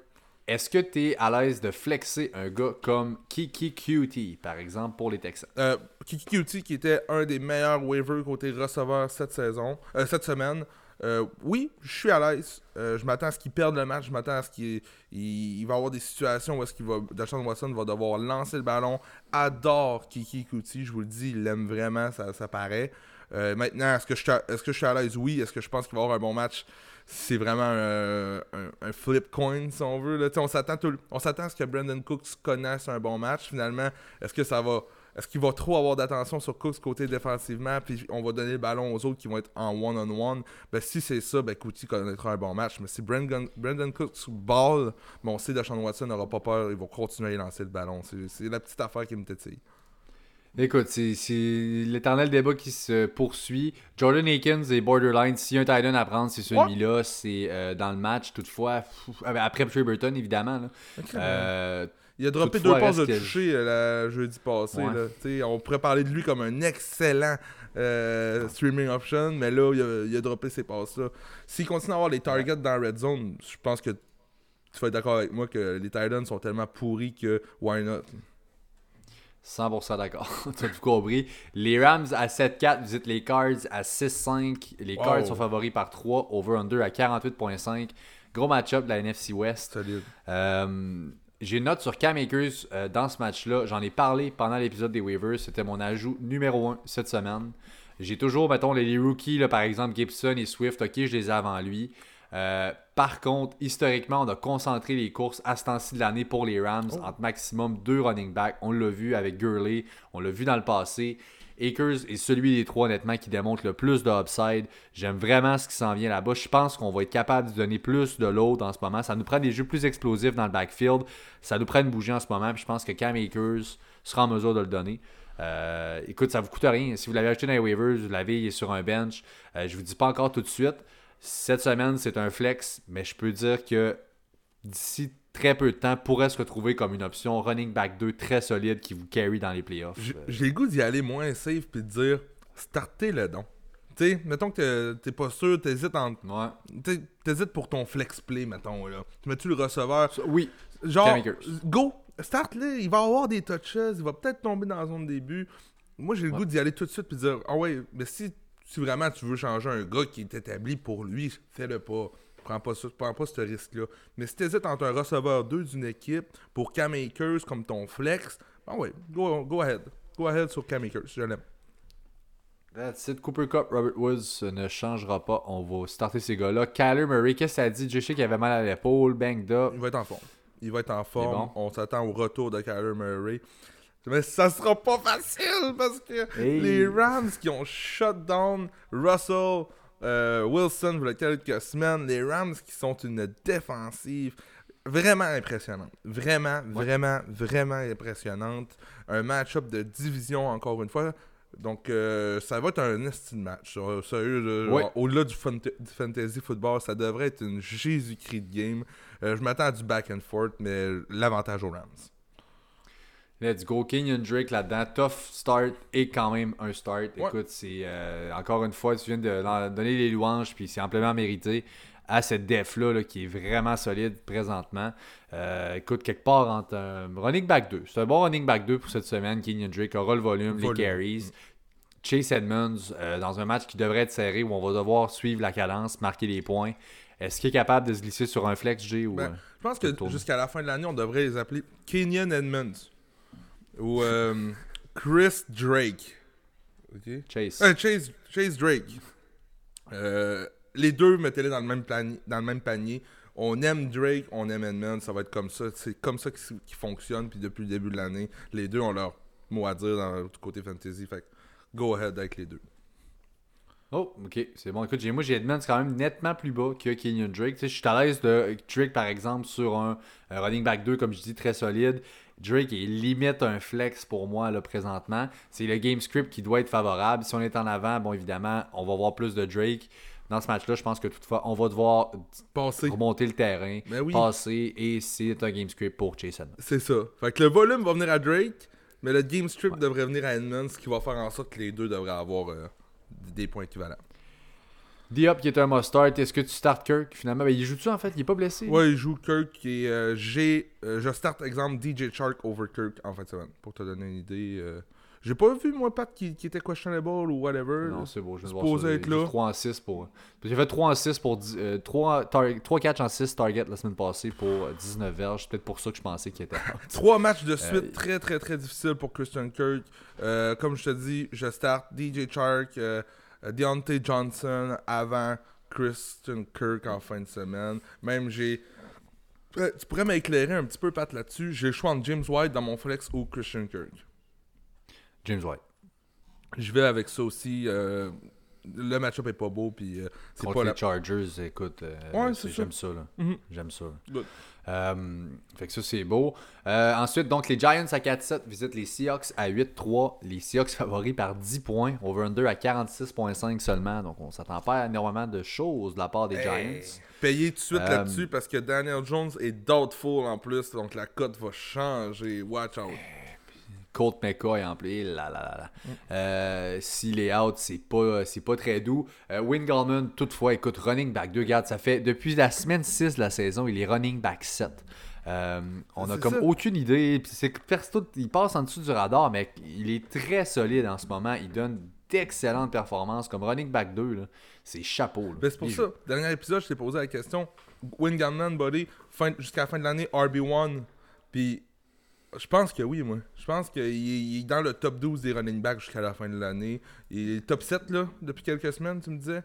Est-ce que tu es à l'aise de flexer un gars comme Kiki Cutie, par exemple, pour les Texans? Euh, Kiki Cutie, qui était un des meilleurs waivers côté receveur cette saison, euh, cette semaine. Euh, oui, je suis à l'aise. Je m'attends à ce qu'il perde le match. Je m'attends à ce qu'il il, il va avoir des situations où est-ce qu'il va, Watson va devoir lancer le ballon. Adore Kiki Kuti, je vous le dis, il l'aime vraiment, ça, ça paraît. Euh, maintenant, est-ce que, je, est-ce que je suis à l'aise? Oui. Est-ce que je pense qu'il va avoir un bon match? C'est vraiment un, flip coin, si on veut. On s'attend, à ce que Brandon Cooks connaisse un bon match. Finalement, est-ce que ça va. Est-ce qu'il va trop avoir d'attention sur Cooks côté défensivement, puis on va donner le ballon aux autres qui vont être en one-on-one? Ben, si c'est ça, ben, Couty connaîtra un bon match. Mais si Brandon, Brandon Cooks ball, ben, on sait que Watson n'aura pas peur, il va continuer à lancer le ballon. C'est, c'est la petite affaire qui me tétille. Écoute, c'est l'éternel débat qui se poursuit. Jordan Akins est borderline. S'il y a un tight end à prendre, c'est celui-là. C'est euh, dans le match, toutefois. pff, Après Trey Burton, évidemment. là. Euh, Il a droppé deux passes de toucher euh, la jeudi passé. Ouais. là. On pourrait parler de lui comme un excellent euh, streaming option, mais là, il a, il a droppé ses passes-là. S'il continue à avoir les targets dans la red zone, je pense que tu vas être d'accord avec moi que les Titans sont tellement pourris que why not? 100% d'accord. tu as tout compris. Les Rams à 7-4 visitent les Cards à 6-5. Les Wow. Cards sont favoris par 3. Over-under à 48.5. Gros match-up de la NFC West. Euh, J'ai une note sur Cam Akers euh, dans ce match-là. J'en ai parlé pendant l'épisode des waivers. C'était mon ajout numéro 1 cette semaine. J'ai toujours, mettons, les, les rookies, là, par exemple Gibson et Swift. Ok, je les ai avant lui. Euh, par contre, historiquement, on a concentré les courses à ce temps-ci de l'année pour les Rams Oh. entre maximum deux running backs. On l'a vu avec Gurley, on l'a vu dans le passé. Akers est celui des trois, honnêtement, qui démontre le plus de upside. J'aime vraiment ce qui s'en vient là-bas. Je pense qu'on va être capable de donner plus de load en ce moment. Ça nous prend des jeux plus explosifs dans le backfield. Ça nous prend une bougie en ce moment. Puis je pense que Cam Akers sera en mesure de le donner. Euh, écoute, ça vous coûte rien. Si vous l'avez acheté dans les waivers, vous l'avez il est sur un bench. Euh, je vous dis pas encore tout de suite. Cette semaine, c'est un flex, mais je peux dire que d'ici très peu de temps, pourrait se retrouver comme une option running back 2 très solide qui vous carry dans les playoffs. J'ai le goût d'y aller moins safe puis de dire startez le don. Tu sais, mettons que t'es- pas sûr, t'hésites en. ouais. T'hésites pour ton flex play, mettons là. Tu mets-tu le receveur? Oui, Genre, go, start là, il va avoir des touches, il va peut-être tomber dans la zone de début. Moi, j'ai le Ouais. goût d'y aller tout de suite puis de dire, ah ouais, mais si, si vraiment tu veux changer un gars qui est établi pour lui, fais-le pas. Prends pas ça, prends pas ce risque-là. Mais si t'hésites entre un receveur 2 d'une équipe pour Cam Akers comme ton flex, ah ouais, go, go ahead. Go ahead sur Cam Akers, je l'aime. That's it. Cooper Cup, Robert Woods ne changera pas. On va starter ces gars-là. Kyler Murray, qu'est-ce que ça dit? Je sais qu'il avait mal à l'épaule, banged up. Il va être en forme. Il va être en forme. bon. On s'attend au retour de Kyler Murray. Mais ça sera pas facile parce que Hey. les Rams qui ont shut down Russell euh, Wilson il y a quelques semaines, les Rams qui sont une défensive vraiment impressionnante. Vraiment, vraiment, vraiment impressionnante. Un match-up de division encore une fois. Donc, euh, ça va être un esti de match. Euh, Sérieux, au-delà du, fanta- du fantasy football, ça devrait être une Jésus-Christ de game. Euh, je m'attends à du back and forth, mais l'avantage aux Rams. Let's go. Kenyon Drake là-dedans. Tough start et quand même un start. Ouais. Écoute, c'est euh, encore une fois, tu viens de donner les louanges, puis c'est amplement mérité à cette def-là là, qui est vraiment solide présentement. Euh, écoute, quelque part entre un running back 2. C'est un bon running back 2 pour cette semaine. Kenyon Drake aura le volume, Volume. les carries. Chase Edmonds, euh, dans un match qui devrait être serré, où on va devoir suivre la cadence, marquer les points. Est-ce qu'il est capable de se glisser sur un flex, G ou... Ben, Je pense que jusqu'à la fin de l'année, on devrait les appeler Kenyon Edmonds ou euh, Chris Drake. Chase. Euh, Chase, Chase Drake. Euh, les deux, mettez-les dans, le même plani- dans le même panier. On aime Drake, on aime Edmonds, ça va être comme ça. C'est comme ça qui, fonctionne. Puis depuis le début de l'année, les deux ont leur mot à dire dans le côté fantasy. Fait que go ahead avec les deux. Oh, ok, c'est bon. Écoute, moi j'ai Edmonds quand même nettement plus bas que Kenyon Drake. Tu sais, je suis à l'aise de Drake par exemple sur un, un running back 2, comme je dis, très solide. Drake est limite un flex pour moi là présentement. C'est le game script qui doit être favorable. Si on est en avant, bon évidemment, on va voir plus de Drake. Dans ce match-là, je pense que toutefois, on va devoir Passé. remonter le terrain, Ben oui. passer, et c'est un game script pour Edmonds. C'est ça. Fait que le volume va venir à Drake, mais le game strip devrait venir à Edmonds, ce qui va faire en sorte que les deux devraient avoir euh, des points équivalents. Diop qui est un must-start. Est-ce que tu startes Kirk finalement? Ben, Il joue-tu en fait? Il est pas blessé Ouais, il joue Kirk et euh, j'ai. euh, je start exemple DJ Shark over Kirk en fin de semaine. Pour te donner une idée. euh. J'ai pas vu, moi, Pat, qui, qui était questionable ou whatever. Non, c'est beau. Je Supposé être là. 3 en 6 pour. J'ai fait 3 en 6 pour. 3, 3 catch en 6 target la semaine passée pour euh, 19 verges. C'est peut-être pour ça que je pensais qu'il était out. Trois matchs de suite Euh, très très très difficiles pour Christian Kirk. Euh, comme je te dis, je start DJ Shark, euh, euh, Deontay Johnson avant Christian Kirk en fin de semaine. Même j'ai. Euh, tu pourrais m'éclairer un petit peu, Pat, là-dessus. J'ai le choix entre James White dans mon flex ou Christian Kirk. James White. Je vais avec ça aussi. euh, le match-up est pas beau, puis euh, c'est Contre pas les la. Chargers, écoute, euh, Ouais, ça. j'aime ça. Mhm. J'aime ça. Good. Euh, fait que ça, c'est beau. Euh, ensuite, donc, les Giants à 4-7 visitent les Seahawks à 8-3. Les Seahawks favoris par 10 points. Over-under à 46,5 seulement. Donc, on s'attend pas à énormément de choses de la part des Giants. Payer tout de suite Euh, là-dessus parce que Daniel Jones est doubtful en plus, donc la cote va changer. Watch out. Colt McCoy en play, là, là, là, là. Mm. Euh, S'il est out, c'est pas, pas très doux. Euh, Gallman, toutefois, écoute, running back 2, garde, ça fait depuis la semaine 6 de la saison, il est running back 7. Euh, on a comme ça. aucune idée. c'est il passe en dessous du radar, mais il est très solide en ce moment. Il donne d'excellentes performances comme running back 2. là. C'est chapeau. Ben, c'est pour Il- ça. Dernier épisode, je t'ai posé la question. Win Gunman, buddy, fin- jusqu'à la fin de l'année, RB1. Puis, je pense que oui, moi. Je pense qu'il est- il est dans le top 12 des running backs jusqu'à la fin de l'année. Il est top 7, là, depuis quelques semaines, tu me disais?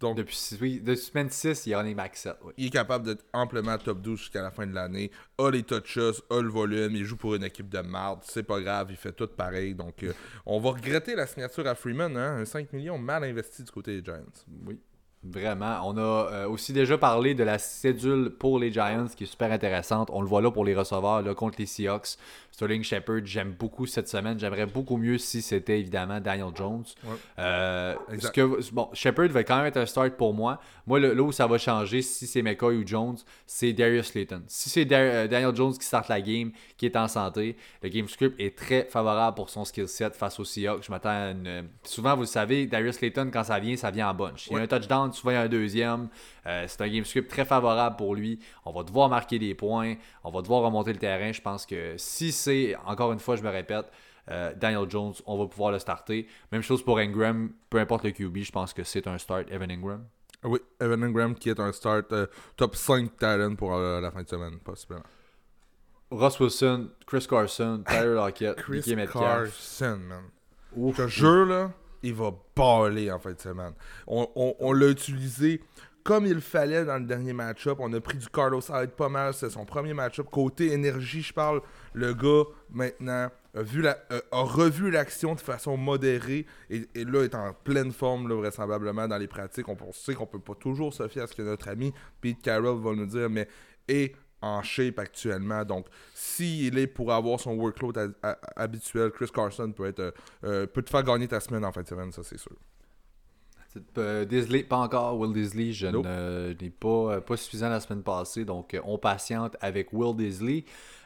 Donc, Depuis, oui, depuis semaine 6, il est running back 7. oui. il est capable d'être amplement top 12 jusqu'à la fin de l'année. A les touches, a le volume, il joue pour une équipe de marde, c'est pas grave, il fait tout pareil. Donc, euh, on va regretter la signature à Freeman, hein, un 5 millions mal investi du côté des Giants. Oui, vraiment. On a euh, aussi déjà parlé de la cédule pour les Giants qui est super intéressante. On le voit là pour les receveurs là, contre les Seahawks. Sterling Shepard, j'aime beaucoup cette semaine. J'aimerais beaucoup mieux si c'était évidemment Daniel Jones. Ouais. Euh, que, bon, Shepard va quand même être un start pour moi. Moi, le- là où ça va changer, si c'est McCoy ou Jones, c'est Darius Slayton. Si c'est Dar- euh, Daniel Jones qui start la game, qui est en santé, le game script est très favorable pour son skill set face aux Seahawks. Je m'attends à une... Souvent, vous le savez, Darius Slayton, quand ça vient, ça vient en bunch. Il y a Ouais. un touchdown, souvent il y a un deuxième. Euh, c'est un game script très favorable pour lui. On va devoir marquer des points. On va devoir remonter le terrain. Je pense que si c'est, encore une fois, je me répète, euh, Daniel Jones, on va pouvoir le starter. Même chose pour Ingram, peu importe le QB, je pense que c'est un start, Evan Ingram. Oui, Evan Ingram qui est un start euh, top 5 talent pour euh, la fin de semaine, possiblement. Ross Wilson, Chris Carson, Tyler Lockett, Chris Metcalf. Carson, man. Ouf. Je te jure, là, il va baller en fin de semaine. On, on- on l'a utilisé comme il fallait dans le dernier match-up. On a pris du Carlos Hyde pas mal. C'est son premier match-up. Côté énergie, je parle. Le gars, maintenant, a, vu la- euh, revu l'action de façon modérée et, là, est en pleine forme, vraisemblablement, dans les pratiques. On, sait qu'on peut pas toujours se fier à ce que notre ami Pete Carroll va nous dire, mais est en shape actuellement. Donc, s'il est pour avoir son workload ha- ha- habituel, Chris Carson peut euh, euh, peut te faire gagner ta semaine en fin de semaine, ça c'est sûr. Euh, Disley, pas encore. Will Disley, je Nope. ne- n'ai pas, euh, pas suffisant la semaine passée, donc euh, on patiente avec Will Disley.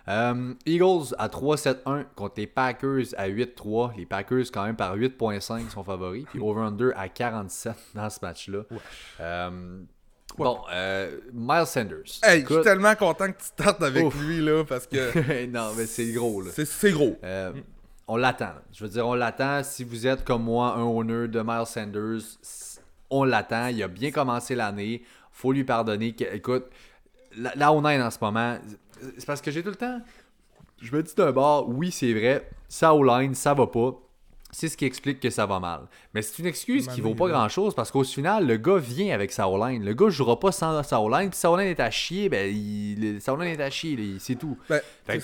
Euh, Eagles à 3-7-1 contre les Packers à 8-3. Les Packers, quand même, par 8.5 sont favoris. Puis over-under à 47 dans ce match-là. Euh, bon, euh, Miles Sanders. Hey, je suis tellement content que tu startes avec Ouf. lui là parce que non, mais c'est gros, là. c'est c'est gros. Euh, on l'attend. là. Je veux dire, on l'attend. Si vous êtes comme moi, un owner de Miles Sanders, on l'attend. Il a bien commencé l'année. faut lui pardonner. Écoute, la, la O-line en ce moment, c'est parce que j'ai tout le temps. Je me dis d'un bord, oui, c'est vrai, ça O-line, ça va pas. C'est ce qui explique que ça va mal. Mais c'est une excuse qui vaut pas grand chose parce qu'au final, le gars vient avec sa O-line. Le gars jouera pas sans sa O-line. Puis sa O-line est à chier, ben, il, sa O-line est à chier, là, c'est tout. Ben, Fait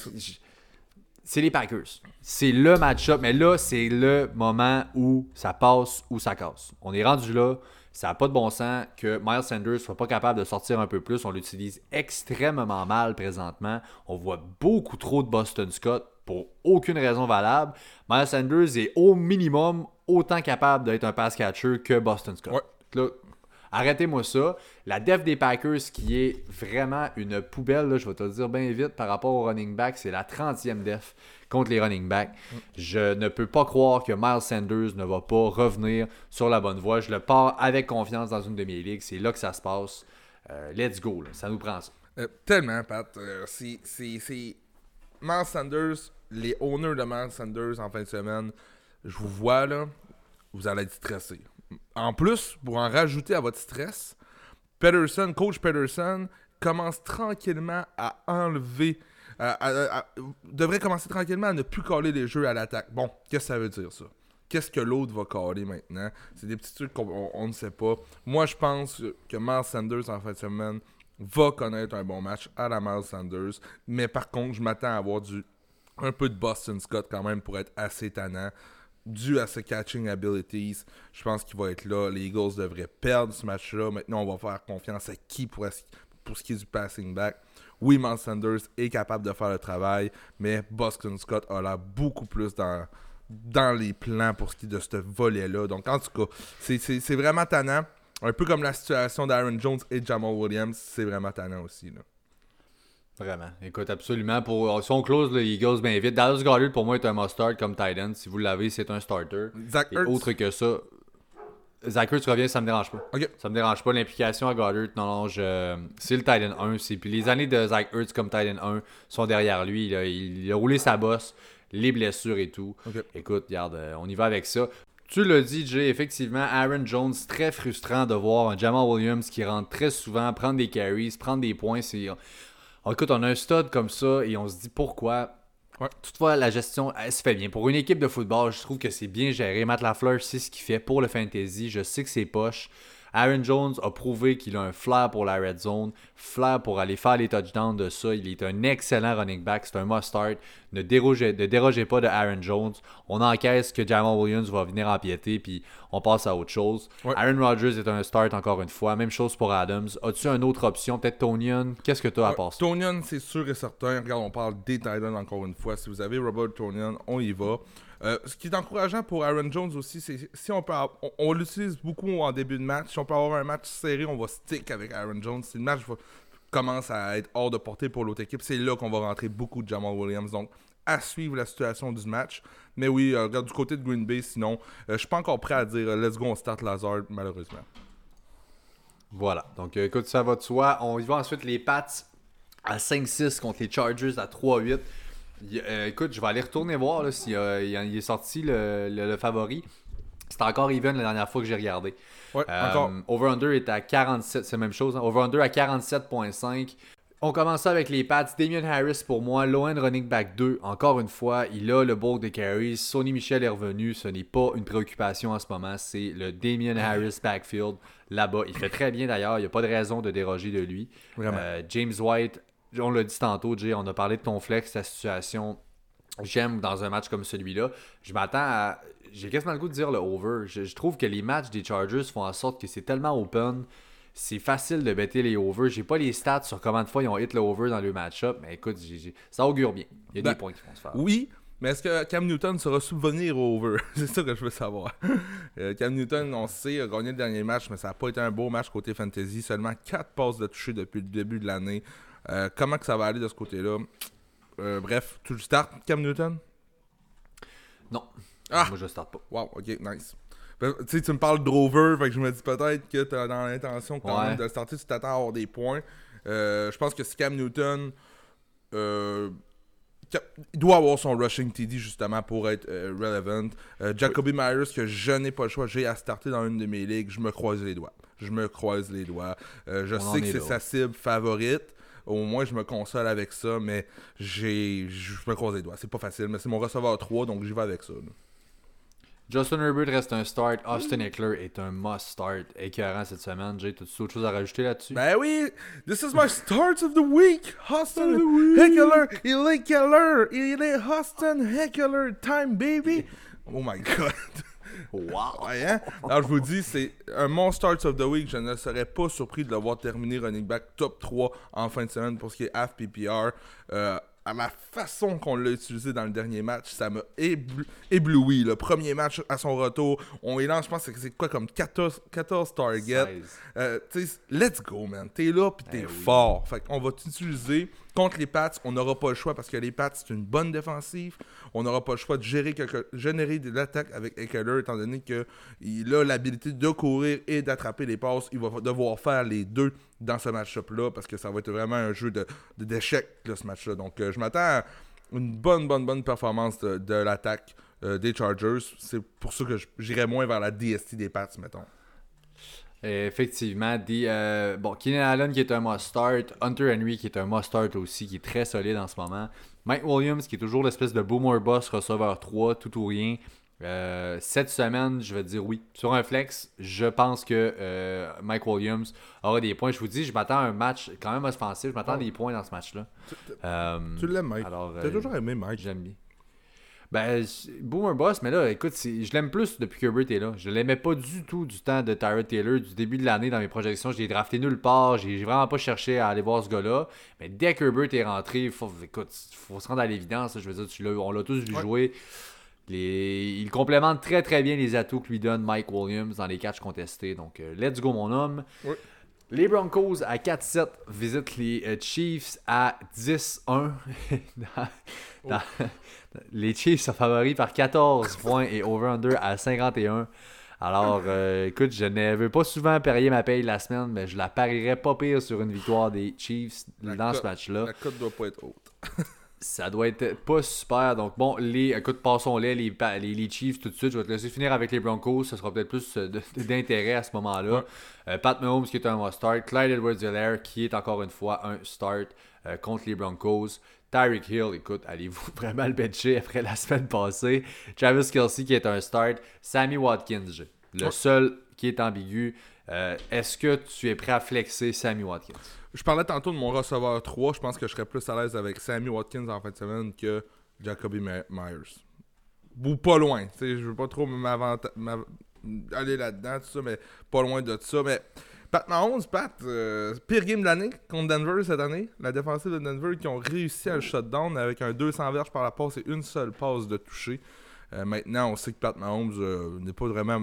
c'est les Packers. C'est le match-up. Mais là, c'est le moment où ça passe ou ça casse. On est rendu là. Ça n'a pas de bon sens que Miles Sanders soit pas capable de sortir un peu plus. On l'utilise extrêmement mal présentement. On voit beaucoup trop de Boston Scott pour aucune raison valable. Miles Sanders est au minimum autant capable d'être un pass catcher que Boston Scott. Ouais. Là, Arrêtez-moi ça. La def des Packers, qui est vraiment une poubelle, là, je vais te le dire bien vite, par rapport au running back, c'est la 30e def contre les running backs. Je ne peux pas croire que Miles Sanders ne va pas revenir sur la bonne voie. Je le pars avec confiance dans une de mes ligues. C'est là que ça se passe. Euh, let's go. là. Ça nous prend ça. Euh, tellement, Pat. Euh, c'est- Miles Sanders, les owners de Miles Sanders en fin de semaine, je vous vois là, vous allez être stressé. En plus, pour en rajouter à votre stress, Peterson, coach Peterson, commence tranquillement à enlever. devrait commencer tranquillement à ne plus coller les jeux à l'attaque. Bon, qu'est-ce que ça veut dire ça? Qu'est-ce que l'autre va coller maintenant? C'est des petits trucs qu'on on- on ne sait pas. Moi, je pense que Miles Sanders en fin de semaine va connaître un bon match à la Miles Sanders. Mais par contre, je m'attends à avoir du un peu de Boston Scott quand même pour être assez tannant. Dû à ses catching abilities, je pense qu'il va être là. Les Eagles devraient perdre ce match-là. Maintenant, on va faire confiance à qui pour, pour ce qui est du passing back. Oui, Miles Sanders est capable de faire le travail, mais Boston Scott a l'air beaucoup plus dans, dans les plans pour ce qui est de ce volet-là. Donc, en tout cas, c'est- vraiment tannant. Un peu comme la situation d'Aaron Jones et Jamal Williams, c'est vraiment tannant aussi. Là. Vraiment. Écoute, absolument. Pour, si on close les Eagles bien vite, Dallas Goddard, pour moi, est un must-start comme Titan. Si vous l'avez, c'est un starter. Zach Et autre que ça, Zach Ertz revient, ça me dérange pas. Ok. Ça me dérange pas. L'implication à Goddard, non, non, je... c'est le Titan 1. c'est- Puis les années de Zach Ertz comme Titan 1 sont derrière lui. là. Il, a roulé sa bosse, les blessures et tout. Écoute, regarde, euh, on y va avec ça. Tu l'as dit, Jay, effectivement, Aaron Jones, très frustrant de voir un Jamal Williams qui rentre très souvent, prendre des carries, prendre des points. C'est... Oh, écoute, on a un stud comme ça et on se dit pourquoi. Ouais. Toutefois, la gestion, elle se fait bien. Pour une équipe de football, je trouve que c'est bien géré. Matt Lafleur sait ce qu'il fait pour le fantasy. Je sais que c'est poche. Aaron Jones a prouvé qu'il a un flair pour la red zone, flair pour aller faire les touchdowns de ça. Il est un excellent running back, c'est un must-start. Ne dérogez, ne dérogez pas de Aaron Jones. On encaisse que Jamal Williams va venir empiéter, puis on passe à autre chose. Ouais. Aaron Rodgers est un start encore une fois. Même chose pour Adams. As-tu une autre option? Peut-être Tonian Qu'est-ce que tu as à Ouais, part ça Tonian, c'est sûr et certain. Regarde, on parle des Titans encore une fois. Si vous avez Robert Tonian, on y va. Euh, ce qui est encourageant pour Aaron Jones aussi, c'est si on peut. on, l'utilise beaucoup en début de match. Si on peut avoir un match serré, on va stick avec Aaron Jones. Si le match commence à être hors de portée pour l'autre équipe, c'est là qu'on va rentrer beaucoup de Jamal Williams. Donc, à suivre la situation du match. Mais oui, euh, regarde du côté de Green Bay, sinon, euh, je suis pas encore prêt à dire euh, let's go, on start Lazard, malheureusement. Voilà. Donc, écoute, ça va de soi. On y va ensuite les Pats à 5-6 contre les Chargers à 3-8. Euh, écoute, je vais aller retourner voir là, si euh, il est sorti le, le- le favori. C'était encore even la dernière fois que j'ai regardé. Ouais, Euh. Over-under est à 47, c'est la même chose. hein. Over-under à 47.5. On commence avec les Pats. Damien Harris pour moi, low-end running back 2. Encore une fois, il a le bulk des carries. Sonny Michel est revenu. Ce n'est pas une préoccupation en ce moment. C'est le Damien Harris backfield là-bas. Il fait très bien d'ailleurs. Il n'y a pas de raison de déroger de lui. Euh, James White, on l'a dit tantôt, Jay, on a parlé de ton flex, ta situation. J'aime dans un match comme celui-là. Je m'attends à. J'ai quasiment le goût de dire le over. Je, je trouve que les matchs des Chargers font en sorte que c'est tellement open. C'est facile de bêter les overs. J'ai pas les stats sur combien de fois ils ont hit le over dans le match-up, mais écoute, ça augure bien. Il y a Ben, des points qui vont se faire. Oui, mais est-ce que Cam Newton sera subvenir au over C'est ça que je veux savoir. Euh, Cam Newton, on sait, a gagné le dernier match, mais ça n'a pas été un beau match côté fantasy. Seulement 4 passes de toucher depuis le début de l'année. Euh, comment que ça va aller de ce côté-là? Euh, Bref, tu le start, Cam Newton? Non. Ah! Moi, je starte pas. Wow, ok, nice. Tu sais, tu me parles de Drover, fait que je me dis peut-être que tu as dans l'intention quand Ouais. même de le starter, tu t'attends à avoir des points. Euh, je pense que si Cam Newton. il doit avoir son rushing TD justement pour être euh, relevant. Euh, Jacoby Myers, que je n'ai pas le choix, j'ai à starter dans une de mes ligues, je me croise les doigts. Je me croise les doigts. Euh, je On sais que est c'est sa cible favorite. Au moins, je me console avec ça, mais j'ai, je me croise les doigts. C'est pas facile, mais c'est mon receveur 3, donc j'y vais avec ça. là. Justin Herbert reste un start. Austin Eckler est un must-start. Écœurant cette semaine. Jay, as-tu autre chose à rajouter là-dessus? Ben oui, this is my start of the week. Austin Heckler, il est Keller, il est Austin Heckler time, baby. Oh my god. wow! Hein? Alors, je vous dis, c'est un mon of the week. Je ne serais pas surpris de le voir terminer running back top 3 en fin de semaine pour ce qui est half PPR. Euh, à la façon qu'on l'a utilisé dans le dernier match, ça m'a ébloui. Le premier match à son retour, on est là, je pense que c'est quoi comme 14, 14 targets. Euh, let's go, man. T'es là, puis t'es eh fort. Fait qu'on va t'utiliser contre les Pats. On n'aura pas le choix parce que les Pats, c'est une bonne défensive. On n'aura pas le choix de gérer, quelque, générer de l'attaque avec Eckler, étant donné qu'il a l'habilité de courir et d'attraper les passes. Il va devoir faire les deux dans ce match-up-là parce que ça va être vraiment un jeu d'échec, de, ce match-là. Donc, euh, je m'attends à une bonne, bonne, bonne performance de, l'attaque euh, des Chargers. C'est pour ça que j'irais moins vers la DST des Pats, mettons. Effectivement, euh, bon, Keenan Allen qui est un must-start, Hunter Henry qui est un must-start aussi, qui est très solide en ce moment, Mike Williams qui est toujours l'espèce de boomer boss receveur 3, tout ou rien, euh, cette semaine, je vais dire oui. Sur un flex, je pense que euh, Mike Williams aura des points. Je vous dis, je m'attends à un match quand même offensif. Je m'attends à des points dans ce match-là. Euh, tu l'aimes, Mike. T'as toujours aimé Mike. J'aime bien. Ben, Boomer Boss, mais là, écoute, je l'aime plus depuis que Herbert est là. Je l'aimais pas du tout du temps de Tyrod Taylor, du début de l'année dans mes projections. Je l'ai drafté nulle part. J'ai vraiment pas cherché à aller voir ce gars-là. Mais dès que Herbert est rentré, il faut, écoute, faut se rendre à l'évidence. Je veux dire, on l'a tous vu jouer. Il complémente très très bien les atouts que lui donne Mike Williams dans les catchs contestés. Donc, euh, let's go mon homme. Les Broncos à 4-7 visitent les euh, Chiefs à 10-1. les Chiefs sont favoris par 14 points et over-under à 51. Alors, euh, écoute, je ne veux pas souvent parier ma paye la semaine, mais je la parierais pas pire sur une victoire des Chiefs dans ce match-là. La cote doit pas être haute. Ça doit être pas super. Donc, bon, les, écoute, passons-les, les, les, Chiefs tout de suite. Je vais te laisser finir avec les Broncos. Ça sera peut-être plus euh, d'intérêt à ce moment-là. Euh, Pat Mahomes qui est un must-start. Clyde edwards qui est encore une fois un start euh, contre les Broncos. Tyreek Hill, écoute, allez-vous vraiment le bencher après la semaine passée? Travis Kelsey qui est un start. Sammy Watkins, le seul qui est ambigu. Est-ce que tu es prêt à flexer Sammy Watkins? Je parlais tantôt de mon receveur 3. Je pense que je serais plus à l'aise avec Sammy Watkins en fin de semaine que Jacoby Myers. Ou pas loin. Je veux pas trop aller là-dedans, tout ça, mais pas loin de ça. Mais Pat Mahomes, Pat, euh, pire game de l'année contre Denver cette année. La défensive de Denver qui ont réussi à le shutdown avec un 200 verges par la passe et une seule passe de toucher. Euh, maintenant, on sait que Pat Mahomes euh, n'est pas vraiment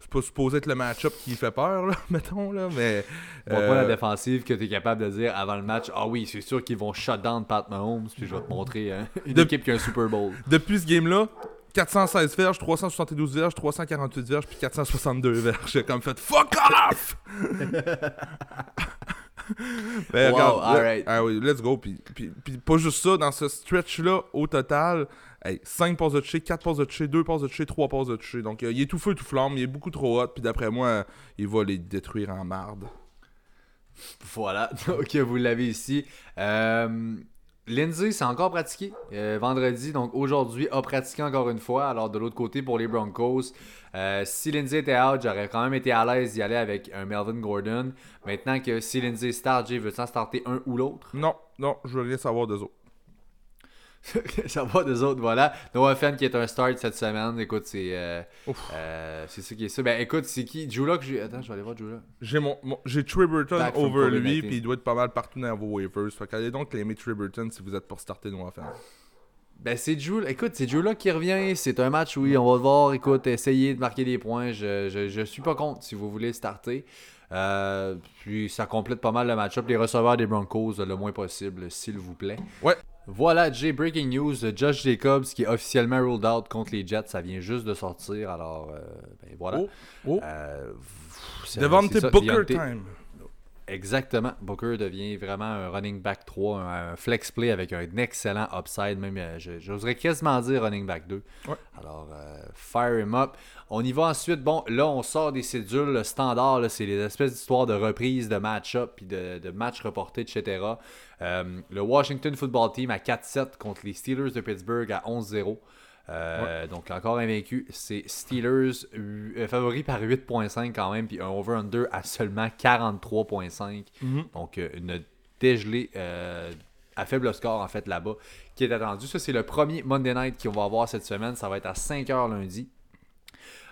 c'est pas supposé être le match-up qui fait peur, là, mettons, là, mais... Bon, euh... la défensive que tu es capable de dire avant le match, ah oui, c'est sûr qu'ils vont shut down Pat Mahomes, puis je vais te montrer hein, une équipe qui a un Super Bowl. Depuis ce game-là, 416 verges, 372 verges, 348 verges, puis 462 verges. J'ai comme fait « Fuck off! » Mais regarde, ah oui, let's go. Puis, puis, puis, pas juste ça, dans ce stretch-là, au total, hey, 5 passes de toucher, 4 passes de toucher, 2 passes de toucher, 3 passes de toucher. Donc, euh, il est tout feu, tout flamme, il est beaucoup trop hot. Puis d'après moi, il va les détruire en marde. Voilà, donc vous l'avez ici. Euh, Lindsay, c'est encore pratiqué euh, vendredi, donc aujourd'hui, a pratiqué encore une fois. Alors, de l'autre côté, pour les Broncos, euh, si Lindsay était out, j'aurais quand même été à l'aise d'y aller avec un Melvin Gordon. Maintenant que si Lindsay start, Jay, veux-tu en starter un ou l'autre? Non, non, je veux rien savoir des autres. ça va des autres, voilà. Noah Fenn qui est un start cette semaine. Écoute, c'est euh, euh, c'est ça qui est ça. Ben écoute, c'est qui? Jula que j'ai. Attends, je vais aller voir Jula. J'ai mon, j'ai Triberton over lui, puis il doit être pas mal partout dans vos waivers. Fait qu'allez donc claimer Triberton si vous êtes pour starter Noah Fenn. Ben c'est Jula. Écoute, c'est Jula qui revient. C'est un match où on va voir, écoute, essayer de marquer des points. Je, je, je suis pas contre si vous voulez starter. Euh, puis ça complète pas mal le match-up. Les receveurs des Broncos le moins possible, s'il vous plaît. Ouais. Voilà, Jay, breaking news. Josh Jacobs qui est officiellement ruled out contre les Jets. Ça vient juste de sortir. Alors, euh, ben voilà. Oh, oh. Euh, Devante Booker time. Exactement. Booker devient vraiment un running back 3, un, flex play avec un excellent upside. Même, euh, j'oserais quasiment dire running back 2. Alors, fire him up. On y va ensuite. Bon, là, on sort des cédules standards. C'est les espèces d'histoires de reprise de match-up, puis de, de match reporté, etc. Euh, le Washington Football Team à 4-7 contre les Steelers de Pittsburgh à 11-0. Euh, donc encore invaincu, c'est Steelers euh, favoris par 8.5 quand même, puis un over-under à seulement 43.5. Mhm. Donc une dégelée à faible score en fait là-bas qui est attendu. Ça c'est le premier Monday Night qu'on va avoir cette semaine, ça va être à 5h lundi.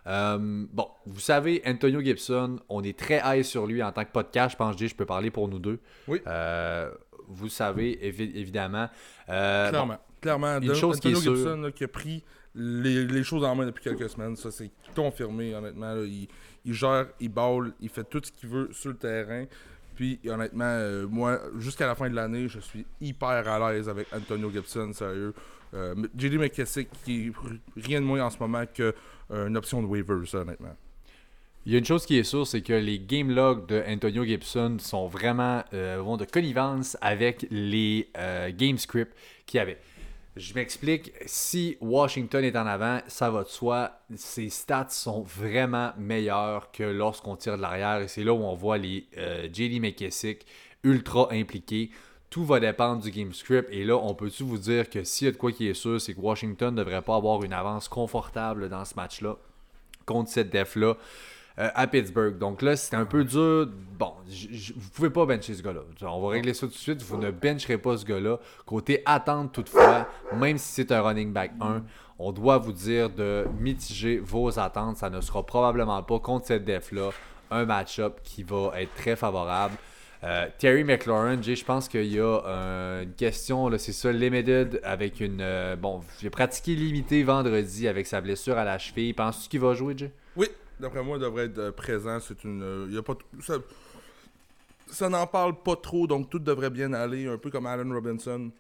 bon, vous savez, Antonio Gibson, on est très high sur lui en tant que podcast. Je pense que je peux parler pour nous deux. Oui vous savez évidemment. Euh, clairement. Clairement. Une chose qui est Gibson qui a pris les, choses en main depuis quelques semaines, ça c'est confirmé honnêtement. il, gère, il balle, il fait tout ce qu'il veut sur le terrain. Puis honnêtement, euh, moi, jusqu'à la fin de l'année, je suis hyper à l'aise avec Antonio Gibson, sérieux. Euh, JD McKessick, qui est rien de moins en ce moment qu'une euh, option de waivers, honnêtement. Il y a une chose qui est sûre, c'est que les game logs de Antonio Gibson sont vraiment euh, vont de connivence avec les game scripts qu'il y avait. Je m'explique, si Washington est en avant, ça va de soi, ses stats sont vraiment meilleurs que lorsqu'on tire de l'arrière. Et c'est là où on voit les JD McKessick ultra impliqués. Tout va dépendre du game script. Et là, on peut-tu vous dire que s'il y a de quoi qui est sûr, c'est que Washington ne devrait pas avoir une avance confortable dans ce match-là contre cette def-là. Euh, à Pittsburgh. Donc là, c'est un peu dur. Bon, vous pouvez pas bencher ce gars-là. On va régler ça tout de suite. Vous ne bencherez pas ce gars-là. Côté attente, toutefois, même si c'est un running back 1, on doit vous dire de mitiger vos attentes. Ça ne sera probablement pas contre cette def-là un match-up qui va être très favorable. Euh, Terry McLaurin, Jay, je pense qu'il y a euh, une question, c'est ça, limited avec une. Euh, bon, j'ai pratiqué limité vendredi avec sa blessure à la cheville. Penses-tu qu'il va jouer, Jay? Oui, d'après moi, il devrait être présent. C'est une. Y a pas ça, ça n'en parle pas trop, donc tout devrait bien aller, un peu comme Allen Robinson.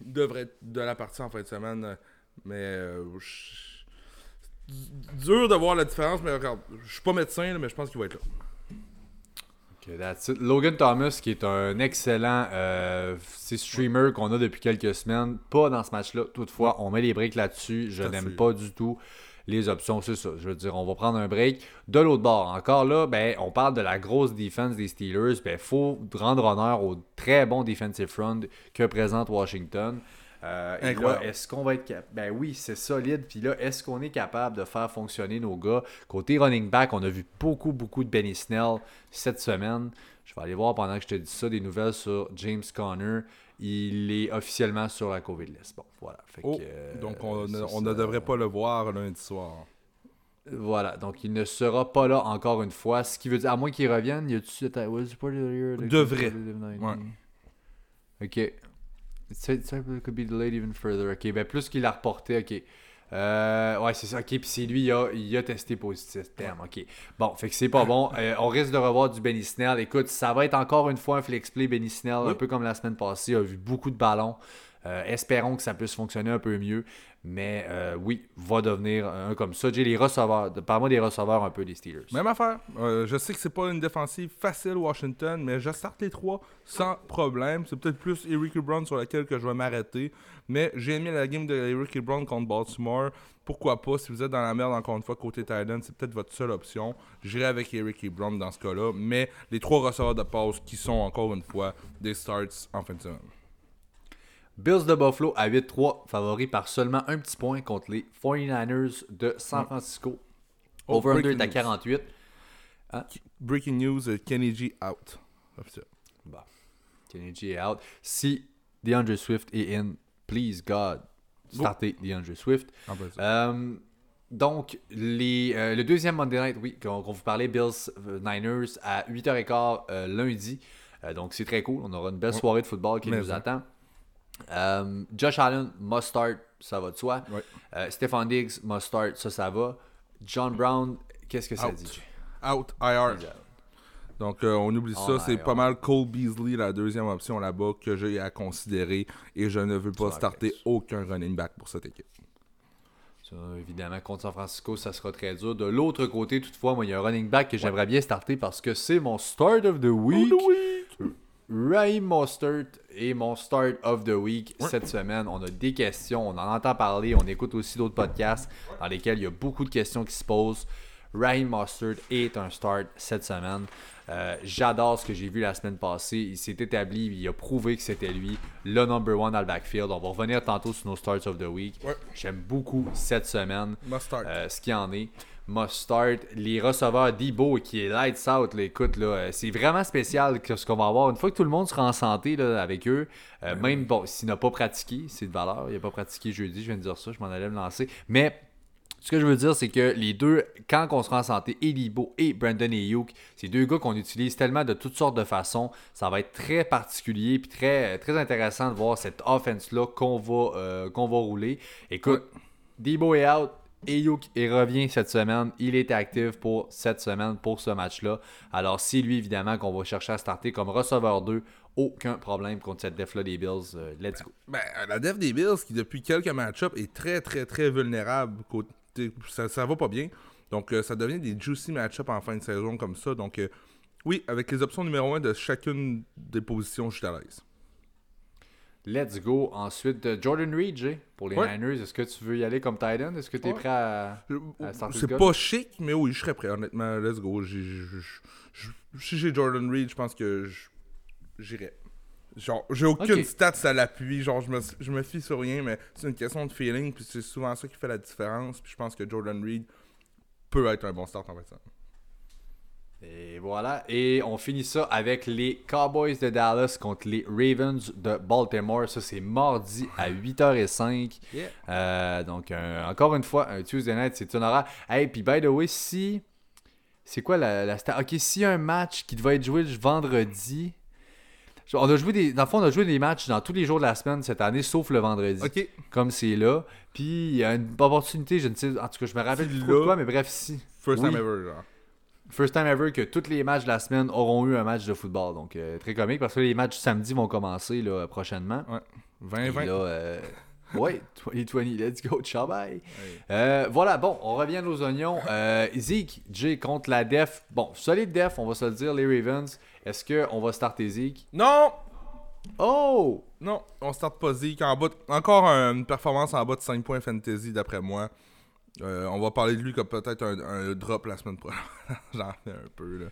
devrait être de la partie en fin de semaine, mais. dur de voir la différence, mais regarde, je suis pas médecin, mais je pense qu'il va être là. Logan Thomas, qui est un excellent euh, streamer qu'on a depuis quelques semaines, pas dans ce match-là. Toutefois, on met les breaks là-dessus. Je n'aime pas du tout les options, c'est ça. Je veux dire, on va prendre un break. De l'autre bord, encore là, ben, on parle de la grosse défense des Steelers. Il ben, faut rendre honneur au très bon defensive front que présente Washington. Euh, est-ce qu'on va être capable? Ben oui, c'est solide. Puis là, est-ce qu'on est capable de faire fonctionner nos gars? Côté running back, on a vu beaucoup, beaucoup de Benny Snell cette semaine. Je vais aller voir pendant que je te dis ça des nouvelles sur James Conner. Il est officiellement sur la COVID list. Bon, voilà. Oh, euh, donc on, ne devrait pas le voir lundi soir. Voilà, donc il ne sera pas là encore une fois. Ce qui veut dire, à moins qu'il revienne, il y a-tu. Devrait. Ouais. Ok. It could be delayed even further. Ok, ben plus qu'il a reporté, ok. Euh, ouais, c'est ça. Ok, puis c'est lui, il a, il a testé positif. Terme, ok. Bon, fait que c'est pas bon. Euh, on risque de revoir du Benny Snell. Écoute, ça va être encore une fois un flex play. Benny Snell, un peu comme la semaine passée, a vu beaucoup de ballons. Euh, espérons que ça puisse fonctionner un peu mieux. Mais euh, oui, va devenir un comme ça. J'ai les receveurs, par des receveurs un peu des Steelers. Même affaire. Euh, je sais que c'est pas une défensive facile Washington, mais je starte les trois sans problème. C'est peut-être plus Eric Brown sur laquelle que je vais m'arrêter. Mais j'ai aimé la game de Eric Brown contre Baltimore. Pourquoi pas, si vous êtes dans la merde encore une fois côté Titan, c'est peut-être votre seule option. J'irai avec Eric Brown dans ce cas-là. Mais les trois receveurs de passe qui sont encore une fois des starts en fin de semaine. Bills de Buffalo à 8-3, favori par seulement un petit point contre les 49ers de San mm. Francisco. Oh, Over-under à 48. Hein? Breaking news, euh, Kenny G out. Bah. Kenny G est out. Si DeAndre Swift est in, please God, startez DeAndre Swift. Euh, donc, les, euh, le deuxième Monday Night, oui, qu'on vous parlait, Bills Niners à 8h15 lundi. donc, c'est très cool. On aura une belle soirée de football qui nous attend. Euh, Josh Allen must start, ça va de soi. Euh, Stefan Diggs must start, ça, ça va. John Brown, qu'est-ce que ça dit? Out, IR. Donc, euh, on oublie ça. C'est pas mal Cole Beasley, la deuxième option là-bas, que j'ai à considérer. Et je ne veux pas starter aucun running back pour cette équipe. évidemment, contre San Francisco, ça sera très dur. De l'autre côté, toutefois, moi, il y a un running back que j'aimerais bien starter parce que c'est mon start of the week. Raheem Mostert est mon start of the week cette semaine. On a des questions, on en entend parler, on écoute aussi d'autres podcasts dans lesquels il y a beaucoup de questions qui se posent. Raheem Mostert est un start cette semaine. Euh, j'adore ce que j'ai vu la semaine passée. Il s'est établi, il a prouvé que c'était lui, le number one dans le backfield. On va revenir tantôt sur nos starts of the week. J'aime beaucoup cette semaine euh, ce qui en est must start. Les receveurs Debo qui est lights out, écoute, là, euh, c'est vraiment spécial ce qu'on va avoir. Une fois que tout le monde sera en santé là, avec eux, euh, ben même bon, s'il n'a pas pratiqué, c'est de valeur. Il n'a pas pratiqué jeudi, je viens de dire ça, je m'en allais me lancer. Mais Ce que je veux dire, c'est que les deux, quand on sera en santé, Elibo et Brandon Ayuk, c'est deux gars qu'on utilise tellement de toutes sortes de façons. Ça va être très particulier puis très, très intéressant de voir cette offense-là qu'on va, euh, qu'on va rouler. Écoute, Debo est out, Ayuk il revient cette semaine. Il est actif pour cette semaine, pour ce match-là. Alors, c'est lui, évidemment, qu'on va chercher à starter comme receveur 2, aucun problème contre cette def-là des Bills. Euh, let's go. Ben, la def des Bills, qui depuis quelques match-ups est très, très, très vulnérable. Ça, ça va pas bien. Donc, euh, ça devient des juicy match-ups en fin de saison comme ça. Donc, euh, oui, avec les options numéro 1 de chacune des positions, je suis à l'aise. Let's go. Ensuite, Jordan Reed, Jay, pour les Niners. Est-ce que tu veux y aller comme Titan? Est-ce que tu es prêt à, à starter C'est pas chic, mais oui, je serais prêt, honnêtement. Let's go. Si j'ai Jordan Reed, je pense que j'irais. Genre, j'ai aucune stats à l'appui. Genre, je me, je me fie sur rien, mais c'est une question de feeling. Puis c'est souvent ça qui fait la différence. Puis je pense que Jordan Reed peut être un bon start en fait. Ça. Et voilà. Et on finit ça avec les Cowboys de Dallas contre les Ravens de Baltimore. Ça, c'est mardi à 8h05. Euh, donc, encore une fois, un Tuesday night, c'est honorable. Hey, puis by the way, si. C'est quoi la, la Ok, s'il y a un match qui devait être joué le vendredi. On a joué des, dans le fond, on a joué des matchs dans tous les jours de la semaine cette année, sauf le vendredi. OK. Comme c'est là. Puis il y a une opportunité, je ne sais, en tout cas, je me rappelle plus de quoi, mais bref, si. First time ever, genre. First time ever que tous les matchs de la semaine auront eu un match de football. Donc, euh, très comique parce que les matchs samedi vont commencer là, prochainement. Ouais. 20-20. Euh, ouais, 2020, let's go, ciao, bye. Euh, voilà, bon, on revient aux oignons. Zeke, J contre la def. Bon, solide def, on va se le dire, les Ravens. Est-ce qu'on va starter Zeke? Non Oh Non, on starte pas Zeke. En bas Encore une performance en bas de 5 points fantasy d'après moi. Euh, on va parler de lui comme peut-être un, drop la semaine prochaine. J'en fais un peu. Là.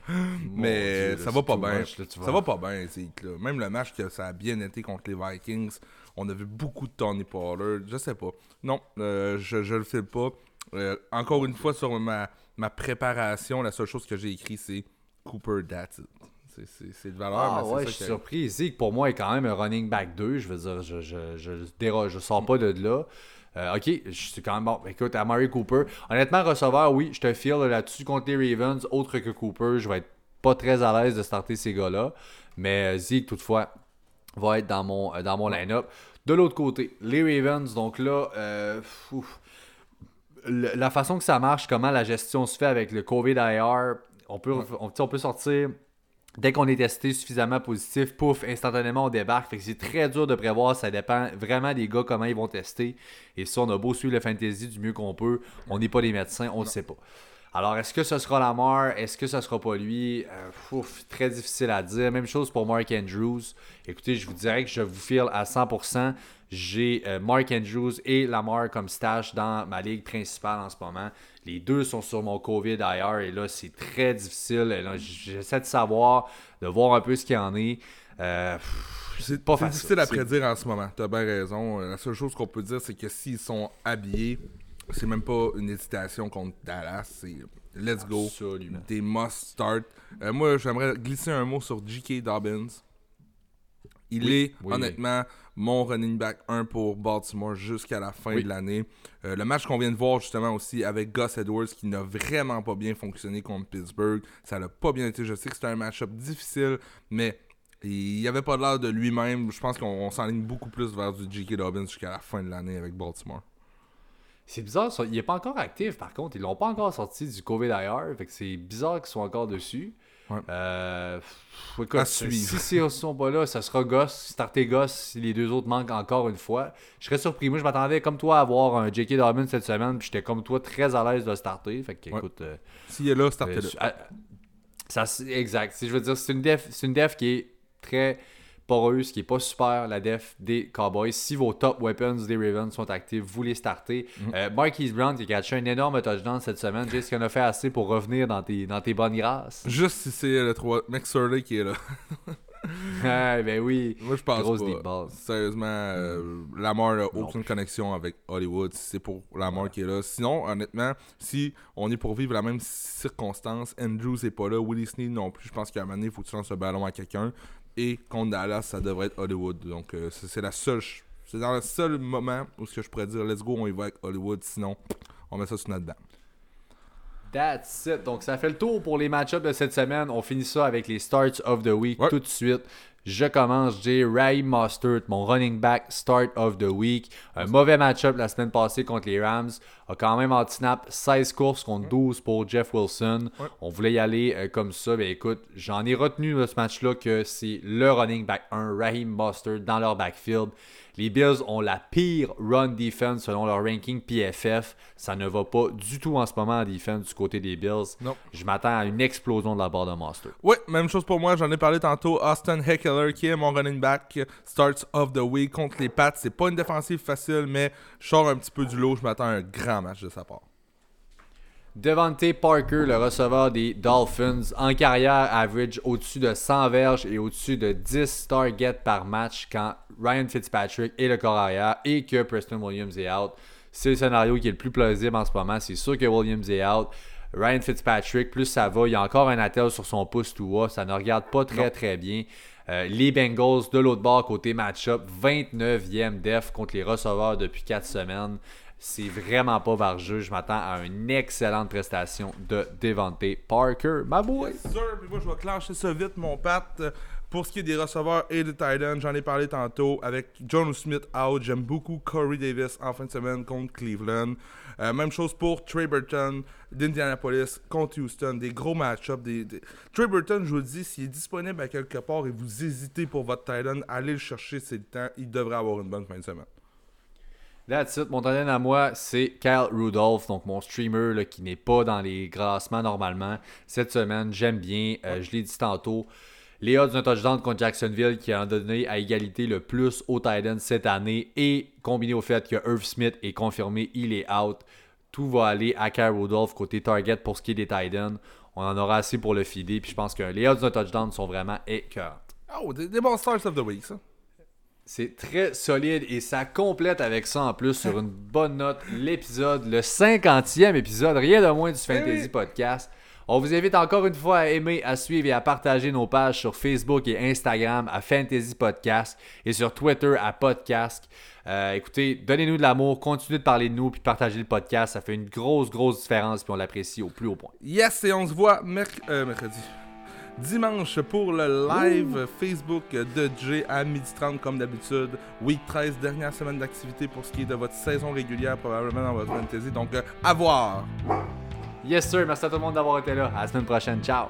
Mais ça va pas bien. Ça va pas bien, Zeke. Là. Même le match que ça a bien été contre les Vikings, on a vu beaucoup de Tony Pollard. Je sais pas. Non, euh, je, je le fais pas. Euh, encore une fois, sur ma, ma préparation, la seule chose que j'ai écrit, c'est Cooper That's C'est de valeur. Ah ouais, je suis surpris. Zeke, pour moi, est quand même un running back 2. Je veux dire, je, je, je, je sors pas de là. Euh, ok, je suis quand même bon. Écoute, Murray Cooper, honnêtement, receveur, oui, je te file là-dessus contre les Ravens. Autre que Cooper, je vais être pas très à l'aise de starter ces gars-là. Mais euh, Zeke, toutefois, va être dans mon, euh, dans mon line-up. De l'autre côté, les Ravens, donc là, la façon que ça marche, comment la gestion se fait avec le COVID IR, on peut, on peut sortir Dès qu'on est testé suffisamment positif, pouf, instantanément on débarque. Fait que c'est très dur de prévoir, ça dépend vraiment des gars comment ils vont tester. Et si on a beau suivre le fantasy du mieux qu'on peut, on n'est pas des médecins, on ne sait pas. Alors, est-ce que ce sera Lamar? Est-ce que ce sera pas lui? Euh, très difficile à dire. Même chose pour Mark Andrews. Écoutez, je vous dirais que je vous file à 100%. J'ai euh, Mark Andrews et Lamar comme stash dans ma ligue principale en ce moment. Les deux sont sur mon COVID ailleurs et là, c'est très difficile. J'essaie de savoir, de voir un peu ce qu'il y en est. Euh, c'est pas facile. difficile à prédire en ce moment. Tu as bien raison. La seule chose qu'on peut dire, c'est que s'ils sont habillés, c'est même pas une hésitation contre Dallas. C'est let's go. Des must start. Euh, moi, j'aimerais glisser un mot sur J.K. Dobbins. Il est, honnêtement, mon running back 1 pour Baltimore jusqu'à la fin de l'année. Euh, le match qu'on vient de voir justement aussi avec Gus Edwards qui n'a vraiment pas bien fonctionné contre Pittsburgh. Ça n'a pas bien été. Je sais que c'était un match-up difficile, mais il n'y avait pas l'air de lui-même. Je pense qu'on s'enligne beaucoup plus vers du J.K. Dobbins jusqu'à la fin de l'année avec Baltimore. C'est bizarre, il n'est pas encore actif par contre. Ils l'ont pas encore sorti du COVID d'ailleurs. Fait que c'est bizarre qu'ils soient encore dessus. Euh, écoute, si ils sont pas là, ça sera Goss, starter Goss si les deux autres manquent encore une fois. Je serais surpris. Moi, je m'attendais comme toi à avoir un J.K. Dobbins cette semaine, puis j'étais comme toi très à l'aise de starter. Fait que, écoute. Euh, S'il est là, startez-le. Euh, ça, exact. Je veux dire, c'est une, def, une def qui est très poreuse, qui est pas super, la def des Cowboys. Si vos top weapons des Ravens sont actifs, vous les startez. Mm -hmm. Marquise Brown qui a catché un énorme touchdown cette semaine. Est-ce qu'il en a fait assez pour revenir dans tes, dans tes bonnes grâces? Juste si c'est le 3... Surley qui est là. ah, ben oui. Moi, je pense pas. Sérieusement, euh, Lamar n'a aucune connexion avec Hollywood. C'est pour Lamar qui est là. Sinon, honnêtement, si on est pour vivre la même circonstance, Andrews n'est pas là, Willie Sneed non plus. Je pense qu'à un moment donné, il faut que tu lances le ballon à quelqu'un. Et contre Dallas, ça devrait être Hollywood. Donc, euh, c'est la seule. C'est dans le seul moment où ce que je pourrais dire, let's go, on y va avec Hollywood. Sinon, on met ça sur notre dent. That's it. Donc, ça fait le tour pour les match-ups de cette semaine. On finit ça avec les starts of the week Ouais. tout de suite. Je commence, j'ai Raheem Mostert, mon running back start of the week. Un mauvais match-up la semaine passée contre les Rams. A quand même anti-snap 16 courses contre 12 pour Jeff Wilson. Ouais. On voulait y aller euh, comme ça. Ben écoute, j'en ai retenu de ce match-là que c'est le running back 1, Raheem Mostert, dans leur backfield. Les Bills ont la pire run defense selon leur ranking PFF. Ça ne va pas du tout en ce moment en defense du côté des Bills. Non. Je m'attends à une explosion de la part de Mostert. Oui, même chose pour moi. J'en ai parlé tantôt. Austin Qui est mon running back, starts of the week contre les Pats. C'est pas une défensive facile, mais je sors un petit peu du lot. Je m'attends à un grand match de sa part. Devante Parker, le receveur des Dolphins, en carrière, average au-dessus de 100 verges et au-dessus de 10 targets par match quand Ryan Fitzpatrick est le corps arrière et que Preston Williams est out. C'est le scénario qui est le plus plausible en ce moment. C'est sûr que Williams est out. Ryan Fitzpatrick, plus ça va, il y a encore un attel sur son pouce tout haut. Ça ne regarde pas très très bien. Euh, les Bengals de l'autre bord, côté match-up, 29e def contre les receveurs depuis 4 semaines. C'est vraiment pas vargeux. Je m'attends à une excellente prestation de Devante Parker. Ma boy! Moi, je vais clencher ça vite, mon pat. Pour ce qui est des receveurs et des tight ends, j'en ai parlé tantôt. Avec John Smith out, j'aime beaucoup Corey Davis en fin de semaine contre Cleveland. Euh, même chose pour Trey Burton d'Indianapolis contre Houston. Des gros match-ups. Des, Trey Burton, je vous le dis, s'il est disponible à quelque part et vous hésitez pour votre tight end, allez le chercher, c'est le temps. Il devrait avoir une bonne fin de semaine. That's it. Mon talent à moi, c'est Kyle Rudolph, donc mon streamer là, qui n'est pas dans les classements normalement. Cette semaine, j'aime bien. Euh, je l'ai dit tantôt. Les odds d'un touchdown contre Jacksonville qui a donné à égalité le plus au Titan cette année et combiné au fait que Irv Smith est confirmé, il est out. Tout va aller à Kyle Rudolph côté target pour ce qui est des Titans. On en aura assez pour le fider. Puis je pense que les odds d'un touchdown sont vraiment écœurantes. Oh, des, des bons starts of the week, ça. C'est très solide et ça complète avec ça en plus sur une bonne note l'épisode, le 50e épisode, rien de moins du Fantasy oui. Podcast. On vous invite encore une fois à aimer, à suivre et à partager nos pages sur Facebook et Instagram à Fantasy Podcast et sur Twitter à Podcast. Euh, écoutez, donnez-nous de l'amour, continuez de parler de nous puis partagez le podcast. Ça fait une grosse, grosse différence puis on l'apprécie au plus haut point. Yes, et on se voit merc- euh, mercredi. Dimanche pour le live Facebook de Jay à 12h30 comme d'habitude. Week 13, dernière semaine d'activité pour ce qui est de votre saison régulière probablement dans votre fantasy. Donc euh, à voir. Yes sir, merci à tout le monde d'avoir été là. À la semaine prochaine. Ciao!